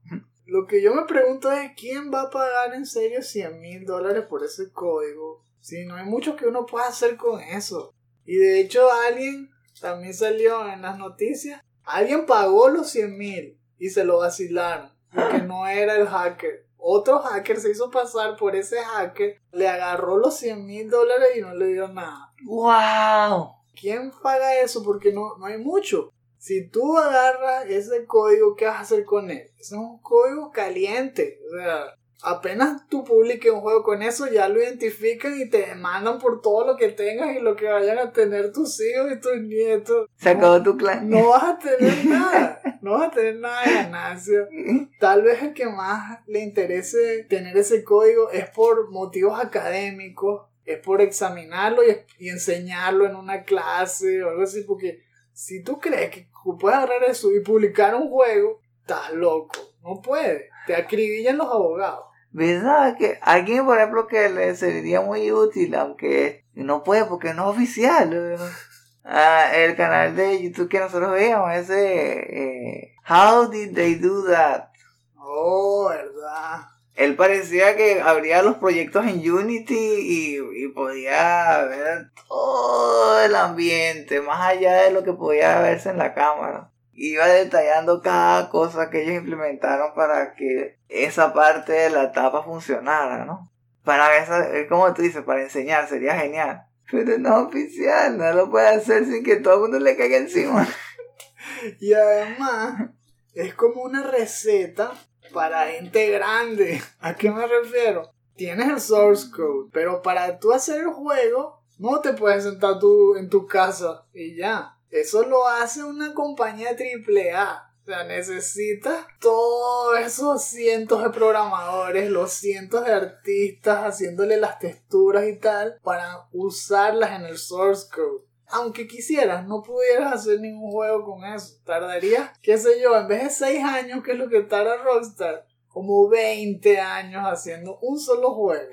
Lo que yo me pregunto es quién va a pagar en serio 100 mil dólares por ese código. Si no hay mucho que uno pueda hacer con eso. Y de hecho alguien también salió en las noticias. Alguien pagó los 100 mil y se lo vacilaron. Porque no era el hacker. Otro hacker se hizo pasar por ese hacker. Le agarró los 100 mil dólares y no le dio nada. ¡Wow! ¿Quién paga eso? Porque no, no hay mucho. Si tú agarras ese código, ¿qué vas a hacer con él? Es un código caliente. O sea, apenas tú publiques un juego con eso, ya lo identifican y te demandan por todo lo que tengas y lo que vayan a tener tus hijos y tus nietos. Se acabó tu clan. No vas a tener nada. No vas a tener nada de ganancia. Tal vez el que más le interese tener ese código es por motivos académicos, es por examinarlo y, y enseñarlo en una clase o algo así, porque si tú crees que puedes agarrar eso y publicar un juego, estás loco. No puedes. Te acribillan los abogados. ¿Verdad? Que alguien, por ejemplo, que le serviría muy útil, aunque no puede porque no es oficial. Ah, el canal de YouTube que nosotros veíamos, ese... eh, How did they do that? Oh, verdad. Él parecía que abría los proyectos en Unity y, y podía ver todo el ambiente, más allá de lo que podía verse en la cámara. Iba detallando cada cosa que ellos implementaron para que esa parte de la etapa funcionara, ¿no? Para esa, es como tú dices, para enseñar sería genial. Pero no oficial, no lo puede hacer sin que todo el mundo le caiga encima. Y además, es como una receta para gente grande. ¿A qué me refiero? Tienes el source code, pero para tú hacer el juego, no te puedes sentar tú en tu casa y ya. Eso lo hace una compañía AAA. O O sea, necesitas todos esos cientos de programadores, los cientos de artistas haciéndole las texturas y tal para usarlas en el source code. Aunque quisieras, no pudieras hacer ningún juego con eso. Tardaría, qué sé yo, en vez de 6 años, que es lo que tarda Rockstar, como 20 años haciendo un solo juego.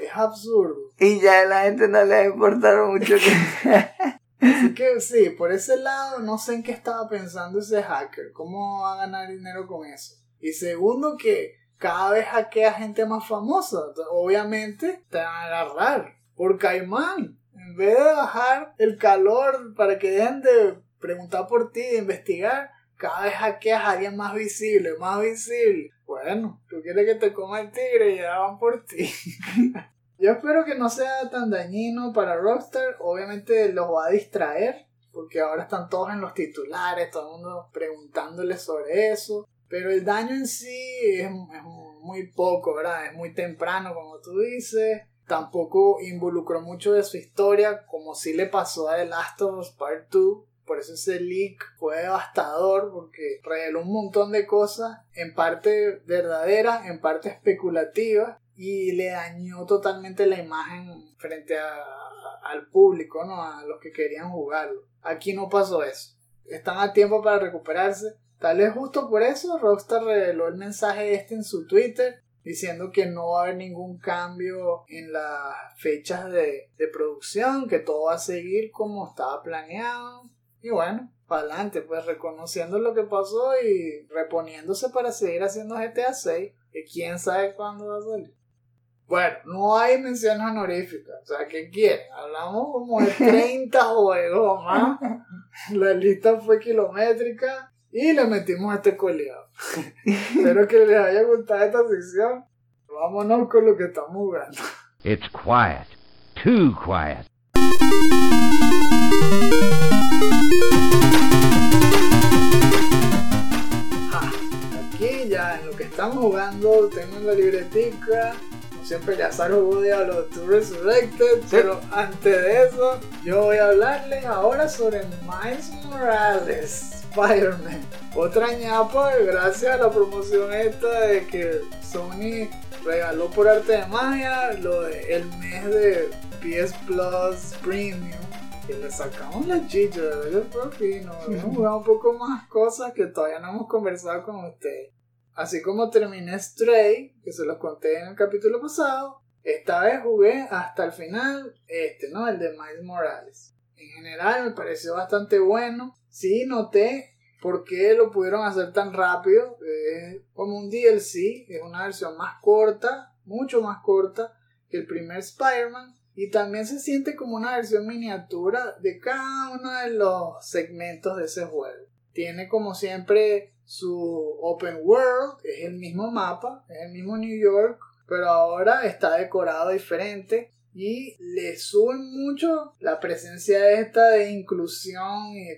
Es absurdo. Y ya a la gente no le va a importar mucho que... Así que sí, por ese lado no sé en qué estaba pensando ese hacker, cómo va a ganar dinero con eso. Y segundo que cada vez hackea gente más famosa, obviamente te van a agarrar por caimán. En vez de bajar el calor para que dejen de preguntar por ti, de investigar, cada vez hackeas a alguien más visible, más visible. Bueno, tú quieres que te coma el tigre y ya van por ti. Yo espero que no sea tan dañino para Rockstar. Obviamente los va a distraer. Porque ahora están todos en los titulares, todo el mundo preguntándole sobre eso. Pero el daño en sí es, muy poco, ¿verdad? Es muy temprano, como tú dices. Tampoco involucró mucho de su historia, como sí le pasó a The Last of Us Part 2. Por eso ese leak fue devastador porque reveló un montón de cosas, en parte verdaderas, en parte especulativas, y le dañó totalmente la imagen frente a, al público, ¿no? A los que querían jugarlo. Aquí no pasó eso. Están a tiempo para recuperarse. Tal vez justo por eso Rockstar reveló el mensaje este en su Twitter diciendo que no va a haber ningún cambio en las fechas de, de producción, que todo va a seguir como estaba planeado. Y bueno, para adelante, pues reconociendo lo que pasó y reponiéndose para seguir haciendo GTA 6, que quién sabe cuándo va a salir. Bueno, no hay menciones honoríficas. O sea, ¿qué quieren? Hablamos como de 30 juegos más. La lista fue kilométrica y le metimos este coleado. Espero que les haya gustado esta sección. Vámonos con lo que estamos jugando. It's quiet. Too quiet. Aquí ya en lo que estamos jugando tengo la libretica siempre ya salgo Diablo 2 Resurrected, pero antes de eso, yo voy a hablarles ahora sobre Miles Morales, Spider-Man. Otra ñapa, gracias a la promoción esta de que Sony regaló por arte de magia lo de el mes de PS Plus Premium. Y le sacamos la chicha, de por fin, nos hemos jugado un poco más cosas que todavía no hemos conversado con ustedes. Así como terminé Stray, que se los conté en el capítulo pasado, esta vez jugué hasta el final este, ¿no? El de Miles Morales. En general me pareció bastante bueno. Sí, noté por qué lo pudieron hacer tan rápido. Es como un DLC, es una versión más corta, mucho más corta que el primer Spider-Man. Y también se siente como una versión miniatura de cada uno de los segmentos de ese juego. Tiene como siempre su open world, es el mismo mapa, es el mismo New York, pero ahora está decorado diferente y le sube mucho la presencia esta de inclusión y,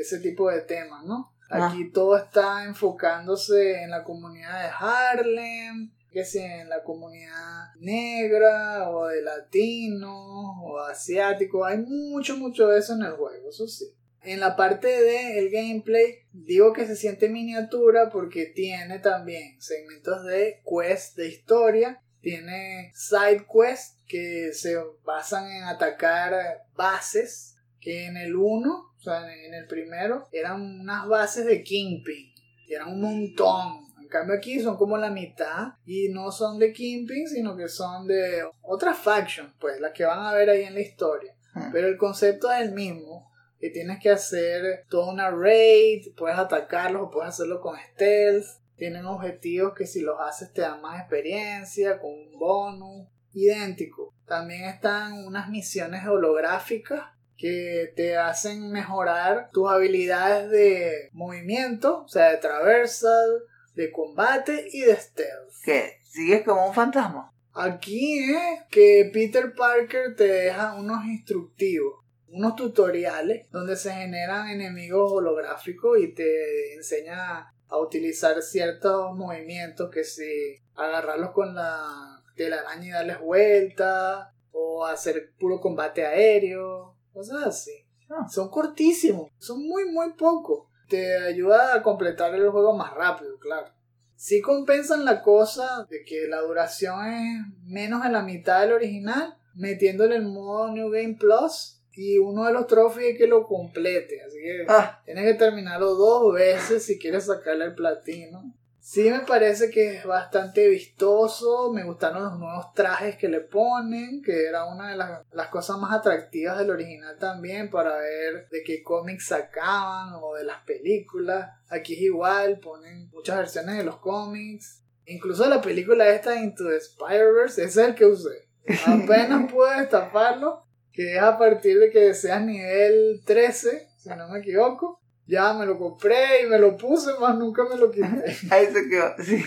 ese tipo de temas, ¿no? Ah. Aquí todo está enfocándose en la comunidad de Harlem, que sea en la comunidad negra o de latinos o asiático, hay mucho, mucho de eso en el juego, eso sí. En la parte de el gameplay, digo que se siente miniatura porque tiene también segmentos de quest de historia, tiene side quests que se basan en atacar bases, que en el 1, o sea, en el primero, eran unas bases de Kingpin, y eran un montón. En cambio aquí son como la mitad y no son de Kingpin, sino que son de otras factions, pues, las que van a ver ahí en la historia. Hmm. Pero el concepto es el mismo y tienes que hacer toda una raid, puedes atacarlos o puedes hacerlo con stealth. Tienen objetivos que si los haces te dan más experiencia, con un bonus idéntico. También están unas misiones holográficas que te hacen mejorar tus habilidades de movimiento, o sea, de traversal, de combate y de stealth. ¿Qué? ¿Sigues como un fantasma? Aquí es que Peter Parker te deja unos instructivos unos tutoriales donde se generan enemigos holográficos y te enseña a utilizar ciertos movimientos que si agarrarlos con la telaraña y darles vuelta o hacer puro combate aéreo, cosas así. Ah. Son cortísimos, son muy muy pocos. te ayuda a completar el juego más rápido, claro. Sí compensan la cosa de que la duración es menos de la mitad del original, metiéndole el modo New Game Plus y uno de los trophies es que lo complete. Así que Ah, tienes que terminarlo dos veces si quieres sacarle el platino. Sí me parece que es bastante vistoso, me gustaron los nuevos trajes que le ponen, que era una de las, las cosas más atractivas del original también para ver de qué cómics sacaban o de las películas. Aquí es igual, ponen muchas versiones de los cómics. Incluso la película esta Into the Spider-Verse, ese es el que usé. Apenas pude destaparlo, que es a partir de que seas nivel 13, si no me equivoco. Ya me lo compré y me lo puse, más nunca me lo quité. ahí se quedó. Sí.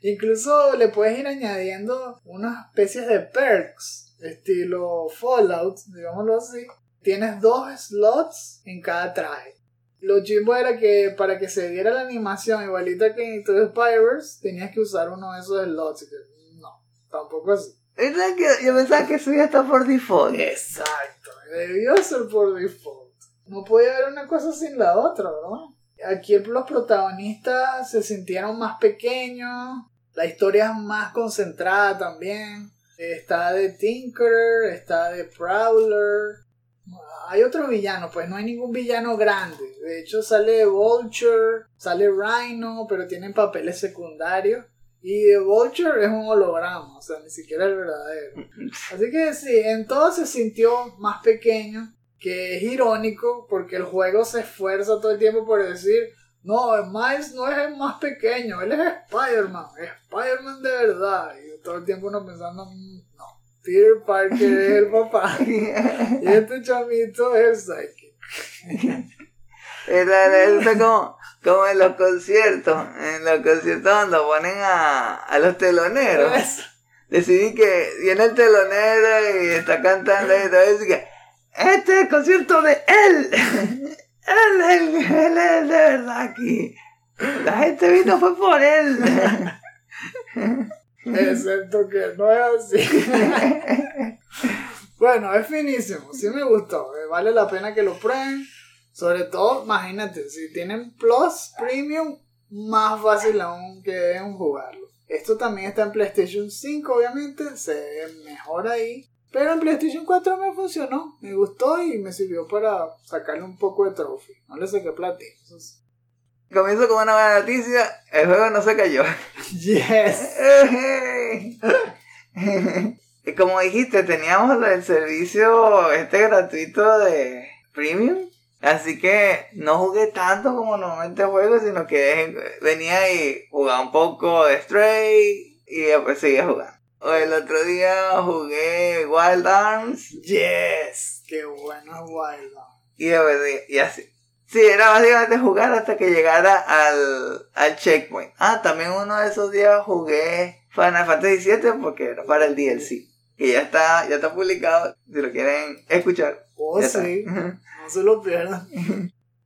Incluso le puedes ir añadiendo unas especies de perks, estilo Fallout, digámoslo así. Tienes dos slots en cada traje. Lo chimbo era que para que se viera la animación igualita que en Into the Spider-Verse, tenías que usar uno de esos slots. Y que, no, tampoco así. ¿Verdad que yo pensaba que eso ya está por default? Exacto, debió ser por default. No podía haber una cosa sin la otra, ¿verdad? Aquí los protagonistas se sintieron más pequeños, la historia es más concentrada también. Está de Tinker, está de Prowler. Hay otro villano, pues no hay ningún villano grande. De hecho sale Vulture, sale Rhino, pero tienen papeles secundarios. Y Vulture es un holograma, o sea, ni siquiera el verdadero. Así que sí, en todo se sintió más pequeño, que es irónico porque el juego se esfuerza todo el tiempo por decir, no, Miles no es el más pequeño, él es Spider-Man, Spider-Man de verdad. Y todo el tiempo uno pensando, "Mm, no, Peter Parker es el papá y este chamito es el psychic. Era eso como, como en los conciertos, en los conciertos cuando ponen a, a los teloneros. Decidí que viene el telonero y está cantando y todo eso y que este es el concierto de él. Él, él, él es de verdad aquí. La gente vino fue por él. Excepto que no es así. bueno, es finísimo. Sí me gustó. eh, Vale la pena que lo prueben. Sobre todo, imagínate, si tienen Plus Premium, más fácil aún que deben jugarlo. Esto también está en PlayStation 5, obviamente. Se ve mejor ahí. Pero en PlayStation 4 me funcionó. Me gustó y me sirvió para sacarle un poco de trophy. No le saqué platino. Comienzo con una buena noticia, el juego no se cayó. Yes. Y como dijiste, teníamos el servicio este gratuito de Premium. Así que no jugué tanto como normalmente juego, sino que venía y jugaba un poco de Stray y después seguía jugando. O el otro día jugué Wild Arms Yes. Qué bueno es Wild Arms. y, después- y así. Sí, era básicamente jugar hasta que llegara al, al checkpoint. Ah, también uno de esos días jugué Final Fantasy VII porque era para el DLC. Que ya está, ya está publicado, si lo quieren escuchar. Oh, sí. No se lo pierdan.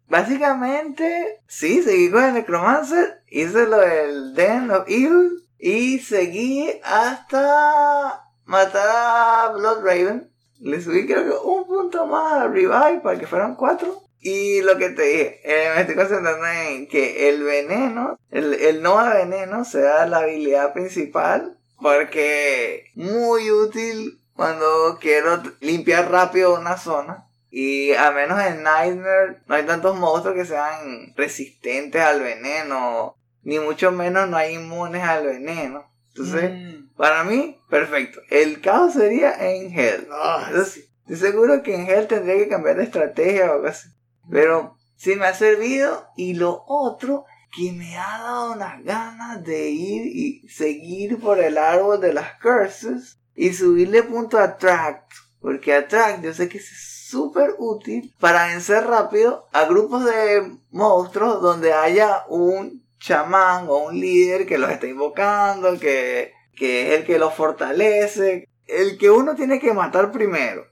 Básicamente, sí, seguí con el Necromancer, hice lo del Den of Evil y seguí hasta matar a Blood Raven. Le subí creo que un punto más a Revive para que fueran cuatro. Y lo que te dije, eh, me estoy concentrando en que el veneno, el, el Nova Veneno sea la habilidad principal porque muy útil cuando quiero limpiar rápido una zona. Y a menos en Nightmare no hay tantos monstruos que sean resistentes al veneno. Ni mucho menos no hay inmunes al veneno. Entonces, Mm. para mí, perfecto. El caos sería en Hell. Ah, Entonces, estoy seguro que en Hell tendría que cambiar de estrategia o algo así. Pero sí me ha servido. Y lo otro que me ha dado unas ganas de ir y seguir por el árbol de las curses y subirle punto a Attract. Porque Attract yo sé que es súper útil para vencer rápido a grupos de monstruos donde haya un chamán o un líder que los está invocando, que, que es el que los fortalece, el que uno tiene que matar primero.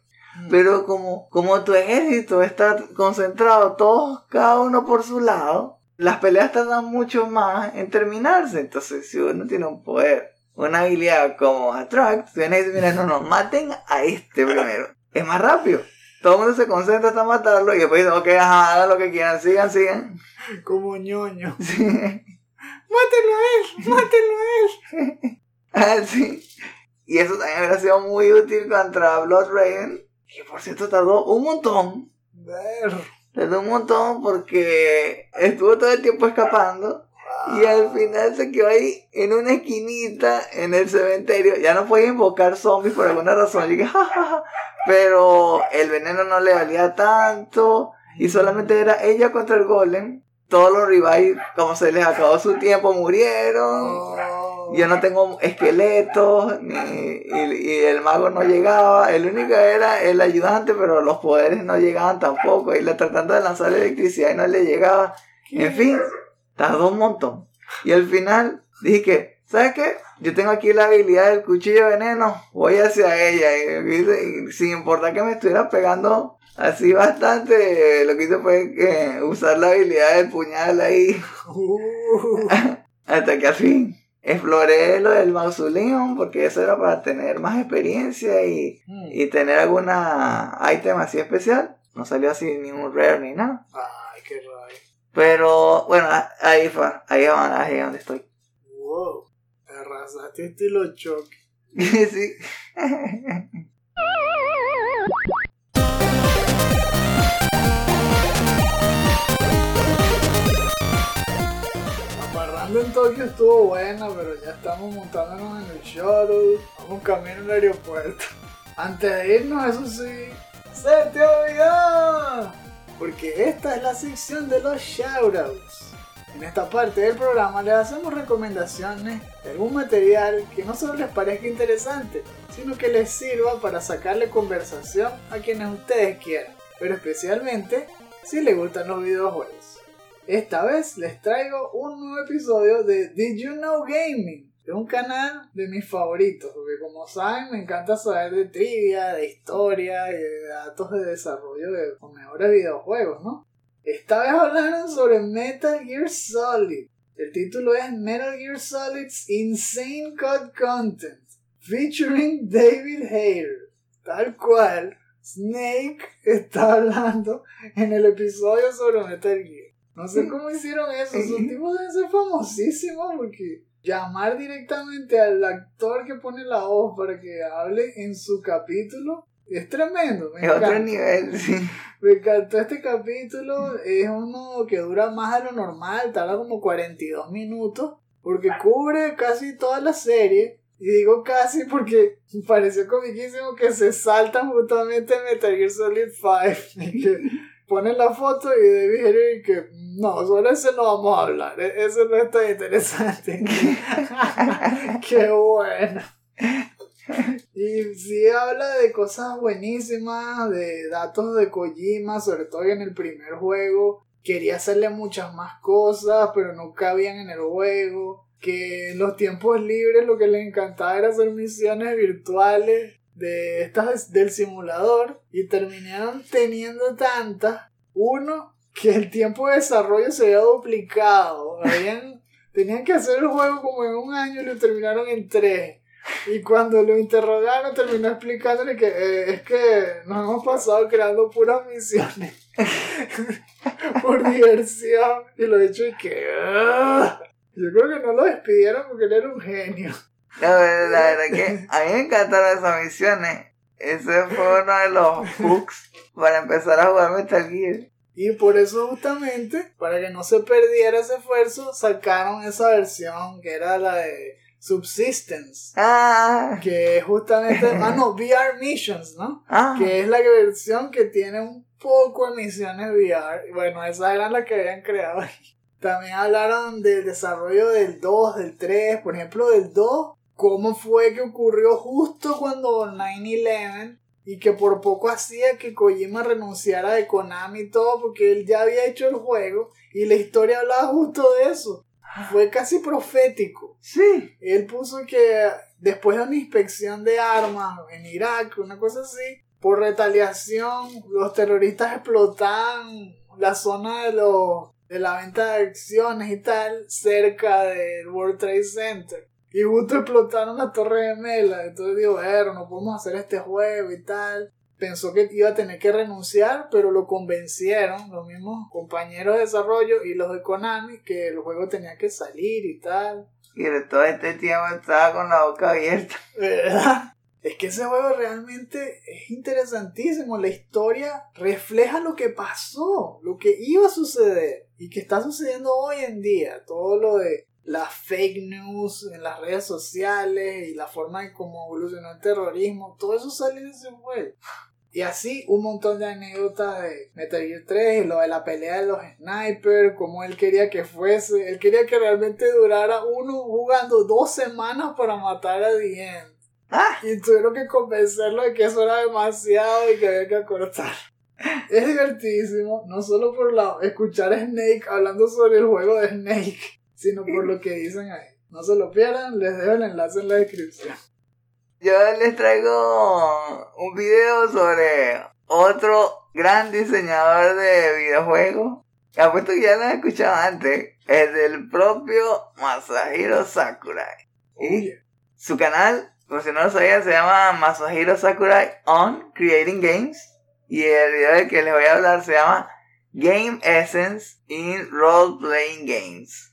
Pero como, como tu ejército está concentrado, todos, cada uno por su lado, las peleas tardan mucho más en terminarse. Entonces, si uno tiene un poder, una habilidad como Attract, tú vienes y mira, no, no, maten a este primero. Es más rápido. todo el mundo se concentra hasta matarlo y después dicen, ok, ajá, hagan lo que quieran, sigan, sigan. Como ñoño. Sí. ¡Mátelo a él! ¡Mátelo a él! Ah, sí. Y eso también hubiera sido muy útil contra Blood Raven, que por cierto tardó un montón. Ver. Tardó un montón porque estuvo todo el tiempo escapando. Y al final se quedó ahí en una esquinita en el cementerio. Ya no podía invocar zombies por alguna razón. Dije, "Ja, ja, ja". Pero el veneno no le valía tanto. Y solamente era ella contra el golem. Todos los rivales, como se les acabó su tiempo, murieron. Yo no tengo esqueletos, ni, y, y el mago no llegaba. El único era el ayudante, pero los poderes no llegaban tampoco. Y le tratando de lanzar electricidad y no le llegaba. En fin, tardó un montón. Y al final dije que, ¿sabes qué? Yo tengo aquí la habilidad del cuchillo de veneno, voy hacia ella. Y, y- y sin importar que me estuviera pegando así bastante, lo que hice fue eh, usar la habilidad del puñal ahí. Uh. Hasta que al fin exploré lo del mausoleum, porque eso era para tener más experiencia y, y tener alguna item así especial. No salió así ni un rare ni nada. Ay, qué raro. Pero bueno, ahí fue, ahí, ahí es donde estoy. Wow. Te arrasaste estilo choque. sí. En Tokio estuvo buena, pero ya estamos montándonos en el shuttle. Vamos camino al aeropuerto. Antes de irnos, eso sí, ¡se te olvidó! Porque esta es la sección de los shoutouts. En esta parte del programa les hacemos recomendaciones de algún material que no solo les parezca interesante, sino que les sirva para sacarle conversación a quienes ustedes quieran, pero especialmente si les gustan los videojuegos. Esta vez les traigo un nuevo episodio de Did You Know Gaming, de un canal de mis favoritos, porque como saben me encanta saber de trivia, de historia y de datos de desarrollo de los mejores videojuegos, ¿no? Esta vez hablaron sobre Metal Gear Solid. El título es Metal Gear Solid's Insane Cut Content, featuring David Hayter. Tal cual, Snake está hablando en el episodio sobre Metal Gear. No sé cómo hicieron eso, esos tipos deben ser famosísimos porque llamar directamente al actor que pone la voz para que hable en su capítulo es tremendo. Me Es otro nivel, sí. Me encantó este capítulo, es uno que dura más de lo normal, tarda como 42 minutos, porque cubre casi toda la serie. Y digo casi porque pareció comiquísimo que se saltan justamente Metal Gear Solid 5. Ponen la foto y David Hayter y que no, sobre ese no vamos a hablar, e- ese no está interesante. Qué bueno. Y sí habla de cosas buenísimas, de datos de Kojima, sobre todo en el primer juego. Quería hacerle muchas más cosas, pero no cabían en el juego. Que en los tiempos libres lo que le encantaba era hacer misiones virtuales de estas del simulador. Y terminaron teniendo tantas. Uno, que el tiempo de desarrollo se había duplicado. Habían, tenían que hacer el juego como en un año y lo terminaron en tres. Y cuando lo interrogaron, terminó explicándole que eh, es que nos hemos pasado creando puras misiones por diversión. Y lo he hecho y que. "Ah". Yo creo que no lo despidieron porque él era un genio. La verdad, verdad que a mí me encantaron esas misiones. Ese fue uno de los hooks para empezar a jugar Metal Gear. Y por eso, justamente, para que no se perdiera ese esfuerzo, sacaron esa versión que era la de Subsistence. Ah, Que es justamente. Ah, no, VR Missions, ¿no? ah. que es la versión que tiene un poco de misiones VR. Bueno, esas eran las que habían creado ahí. También hablaron del desarrollo del 2, del 3, por ejemplo, del 2, cómo fue que ocurrió justo cuando 9-11 y que por poco hacía que Kojima renunciara de Konami y todo porque él ya había hecho el juego y la historia hablaba justo de eso. Fue casi profético. Sí. Él puso que después de una inspección de armas en Irak, una cosa así, por retaliación, los terroristas explotaban la zona de, los, de la venta de acciones y tal, cerca del World Trade Center. Y justo explotaron la torre gemela. Entonces digo, bueno, no podemos hacer este juego y tal. pensó que iba a tener que renunciar, pero lo convencieron los mismos compañeros de desarrollo y los de Konami que el juego tenía que salir y tal. Y de todo este tiempo estaba con la boca abierta. ¿Verdad? Es que ese juego realmente es interesantísimo. La historia refleja lo que pasó, lo que iba a suceder y que está sucediendo hoy en día. Todo lo de las fake news en las redes sociales y la forma en cómo evolucionó el terrorismo, todo eso sale de ese juego. Y así un montón de anécdotas de Metal Gear 3 y lo de la pelea de los snipers, como él quería que fuese. Él quería que realmente durara uno jugando dos semanas para matar a The Ah, y tuvieron que convencerlo de que eso era demasiado y que había que acortar. Es divertidísimo, no solo por la, escuchar a Snake hablando sobre el juego de Snake, sino por lo que dicen ahí. No se lo pierdan, les dejo el enlace en la descripción. yo les traigo un video sobre otro gran diseñador de videojuegos. Apuesto que ya lo han escuchado antes. Es del propio Masahiro Sakurai. Su canal, por si no lo sabían, se llama Masahiro Sakurai on Creating Games. Y el video del que les voy a hablar se llama Game Essence in Role Playing Games.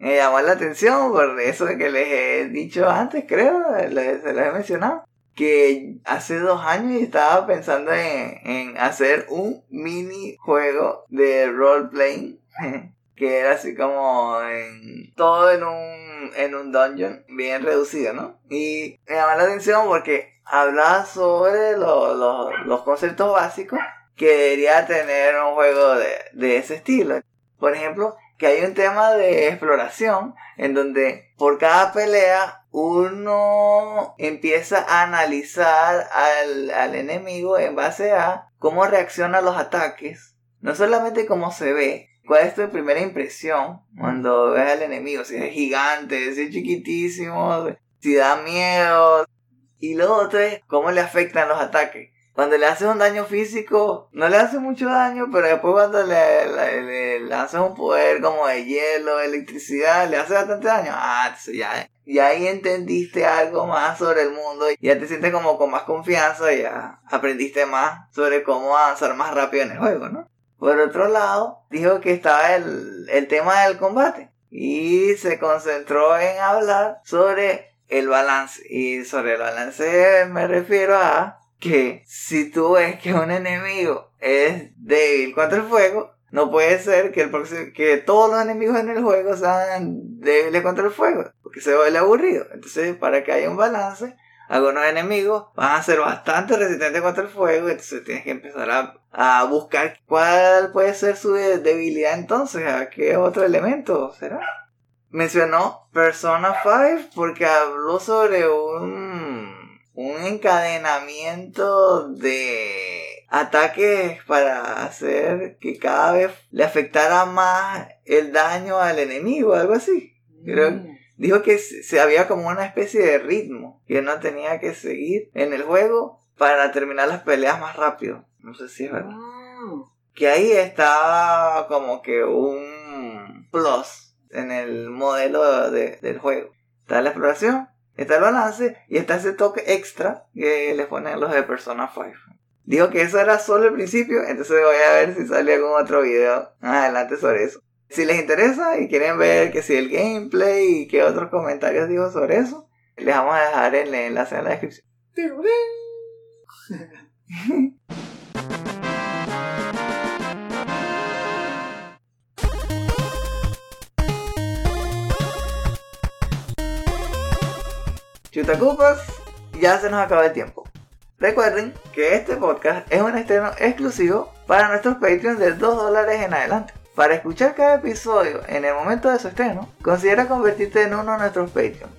Me llamó la atención por eso que les he dicho antes, creo, se los he mencionado. Que hace dos años estaba pensando en, hacer un mini juego de role playing. Que era así como en todo en un, en un dungeon bien reducido, ¿no? Y me llamó la atención porque hablaba sobre lo- lo- los conceptos básicos que debería tener un juego de, de ese estilo. Por ejemplo, que hay un tema de exploración en donde por cada pelea uno empieza a analizar al, al enemigo en base a cómo reacciona a los ataques. No solamente cómo se ve, cuál es tu primera impresión cuando ves al enemigo, si es gigante, si es chiquitísimo, si da miedo. Y lo otro es cómo le afectan los ataques. Cuando le haces un daño físico, no le hace mucho daño, pero después cuando le, le, le lanzas un poder como de hielo, electricidad, le hace bastante daño. Ah, ya, ya ahí entendiste algo más sobre el mundo, ya te sientes como con más confianza, ya aprendiste más sobre cómo avanzar más rápido en el juego, ¿no? Por otro lado, dijo que estaba el, el tema del combate y se concentró en hablar sobre el balance. Y sobre el balance me refiero a que si tú ves que un enemigo es débil contra el fuego, no puede ser que, el próximo- que todos los enemigos en el juego sean débiles contra el fuego, porque se vuelve aburrido. Entonces, para que haya un balance, algunos enemigos van a ser bastante resistentes contra el fuego, entonces tienes que empezar a, a buscar cuál puede ser su debilidad entonces, a qué otro elemento será. Mencionó Persona 5 porque habló sobre un, un encadenamiento de ataques para hacer que cada vez le afectara más el daño al enemigo, algo así. Creo- Mm. Dijo que se había como una especie de ritmo que uno tenía que seguir en el juego para terminar las peleas más rápido. No sé si es verdad. Mm. Que ahí estaba como que un plus en el modelo de- del juego. Está la exploración, está el balance y está ese toque extra que les ponen los de Persona 5. Dijo que eso era solo el principio, entonces voy a ver si sale algún otro video más adelante sobre eso. Si les interesa y quieren ver que si el gameplay y qué otros comentarios digo sobre eso, les vamos a dejar el enlace en la descripción. Tirurén. Chutacupas, ya se nos acaba el tiempo. Recuerden que este podcast es un estreno exclusivo para nuestros Patreons de 2 dólares en adelante. Para escuchar cada episodio en el momento de su estreno, considera convertirte en uno de nuestros Patreons.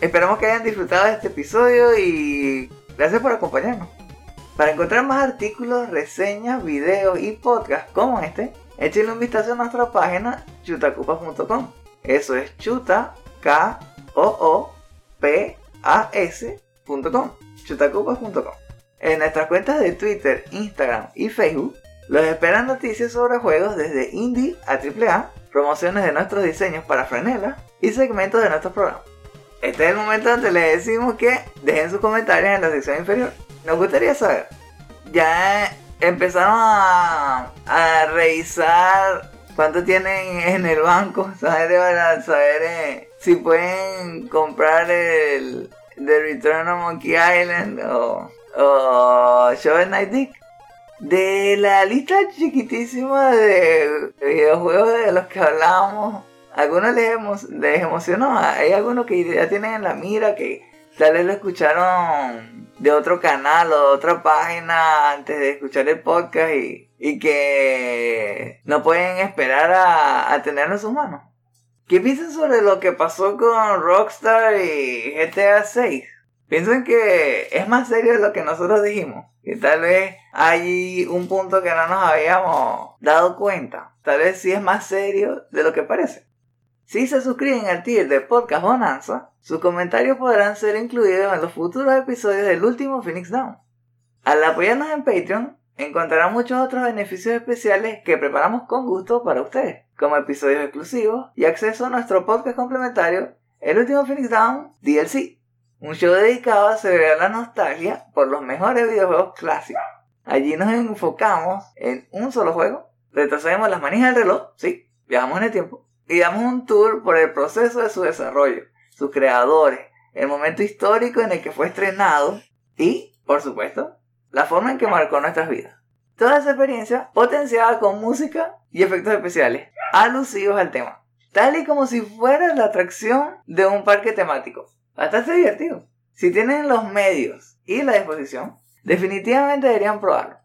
Esperamos que hayan disfrutado de este episodio y gracias por acompañarnos. Para encontrar más artículos, reseñas, videos y podcasts como este, échenle un vistazo a nuestra página chutacupas.com. Eso es chuta, K, O, O, P, A, S.com. chutacupas.com. En nuestras cuentas de Twitter, Instagram y Facebook, los esperan noticias sobre juegos desde indie a AAA, promociones de nuestros diseños para franelas y segmentos de nuestros programas. Este es el momento donde les decimos que dejen sus comentarios en la sección inferior. Nos gustaría saber ya empezaron a, revisar cuánto tienen en el banco, saber, saber eh, si pueden comprar el The Return of Monkey Island o, o Shovel Knight Dick. De la lista chiquitísima de videojuegos de los que hablábamos, algunos les, emo- les emocionó. Hay algunos que ya tienen en la mira que tal vez lo escucharon de otro canal o de otra página antes de escuchar el podcast y, y que no pueden esperar a, a tenerlo en sus manos. ¿Qué piensan sobre lo que pasó con Rockstar y GTA 6? ¿Piensan que es más serio de lo que nosotros dijimos? Que tal vez hay un punto que no nos habíamos dado cuenta. Tal vez sí es más serio de lo que parece. Si se suscriben al tier de Podcast Bonanza, sus comentarios podrán ser incluidos en los futuros episodios del último Phoenix Down. Al apoyarnos en Patreon, encontrarán muchos otros beneficios especiales que preparamos con gusto para ustedes, como episodios exclusivos y acceso a nuestro podcast complementario, El último Phoenix Down DLC, un show dedicado a celebrar la nostalgia por los mejores videojuegos clásicos. Allí nos enfocamos en un solo juego, retrocedemos las manijas del reloj, sí, viajamos en el tiempo, y damos un tour por el proceso de su desarrollo, sus creadores, el momento histórico en el que fue estrenado y, por supuesto, la forma en que marcó nuestras vidas. Toda esa experiencia potenciada con música y efectos especiales, alusivos al tema, tal y como si fuera la atracción de un parque temático. Bastante divertido. Si tienen los medios y la disposición, definitivamente deberían probarlo.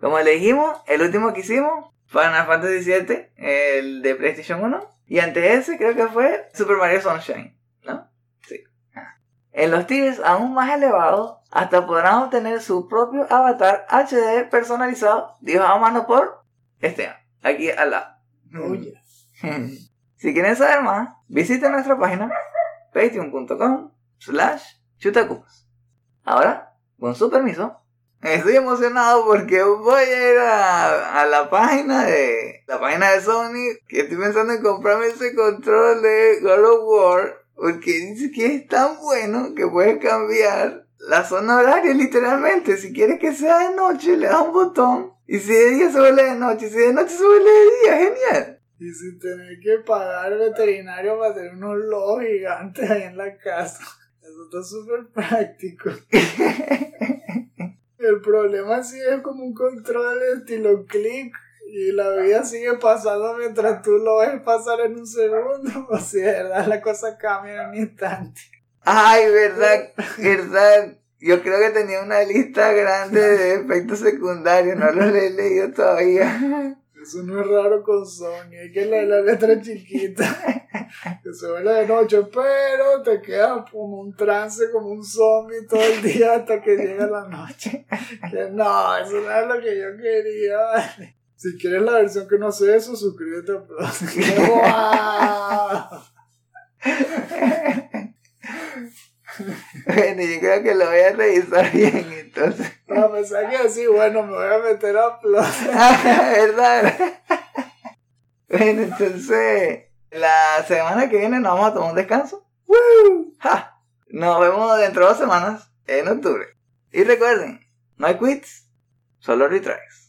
Como le dijimos, el último que hicimos, Final Fantasy VII, el de PlayStation 1, y antes de ese creo que fue Super Mario Sunshine, ¿no? Sí. Ah. En los tiers aún más elevados, hasta podrán obtener su propio avatar HD personalizado, dibujado a mano por Esteban, aquí al lado. Oye. si quieren saber más, visiten nuestra página patreon.com slash chutacupas. Ahora, con su permiso, estoy emocionado porque voy a ir a, a la página de la página de Sony que estoy pensando en comprarme ese control de God of War porque dice que es tan bueno que puedes cambiar la zona horaria literalmente. Si quieres que sea de noche, le das un botón y si de día se de noche, si de noche se de día, genial. Y sin tener que pagar al veterinario para tener unos lobos gigantes ahí en la casa. Eso está súper práctico. El problema sí es como un control estilo click y la vida sigue pasando mientras tú lo ves pasar en un segundo. O sea, de verdad la cosa cambia en un instante. Ay, verdad, verdad. Yo creo que tenía una lista grande de efectos secundarios, no los he leído todavía. Eso no es raro con Sony, hay que leer la letra chiquita. Que se vuelve de noche, pero te quedas como un trance, como un zombie todo el día hasta que llega la noche. Que no, eso no es lo que yo quería. vale. Si quieres la versión que no sé eso, suscríbete a Plus. ¡Guau! Bueno, yo creo que lo voy a revisar bien entonces. A pesar que así, bueno, me voy a meter a Plus. ¿Verdad? Bueno, entonces, la semana que viene nos vamos a tomar un descanso. ¡Woo! ¡Ja! Nos vemos dentro de dos semanas, en octubre. Y recuerden, no hay quits, solo retries.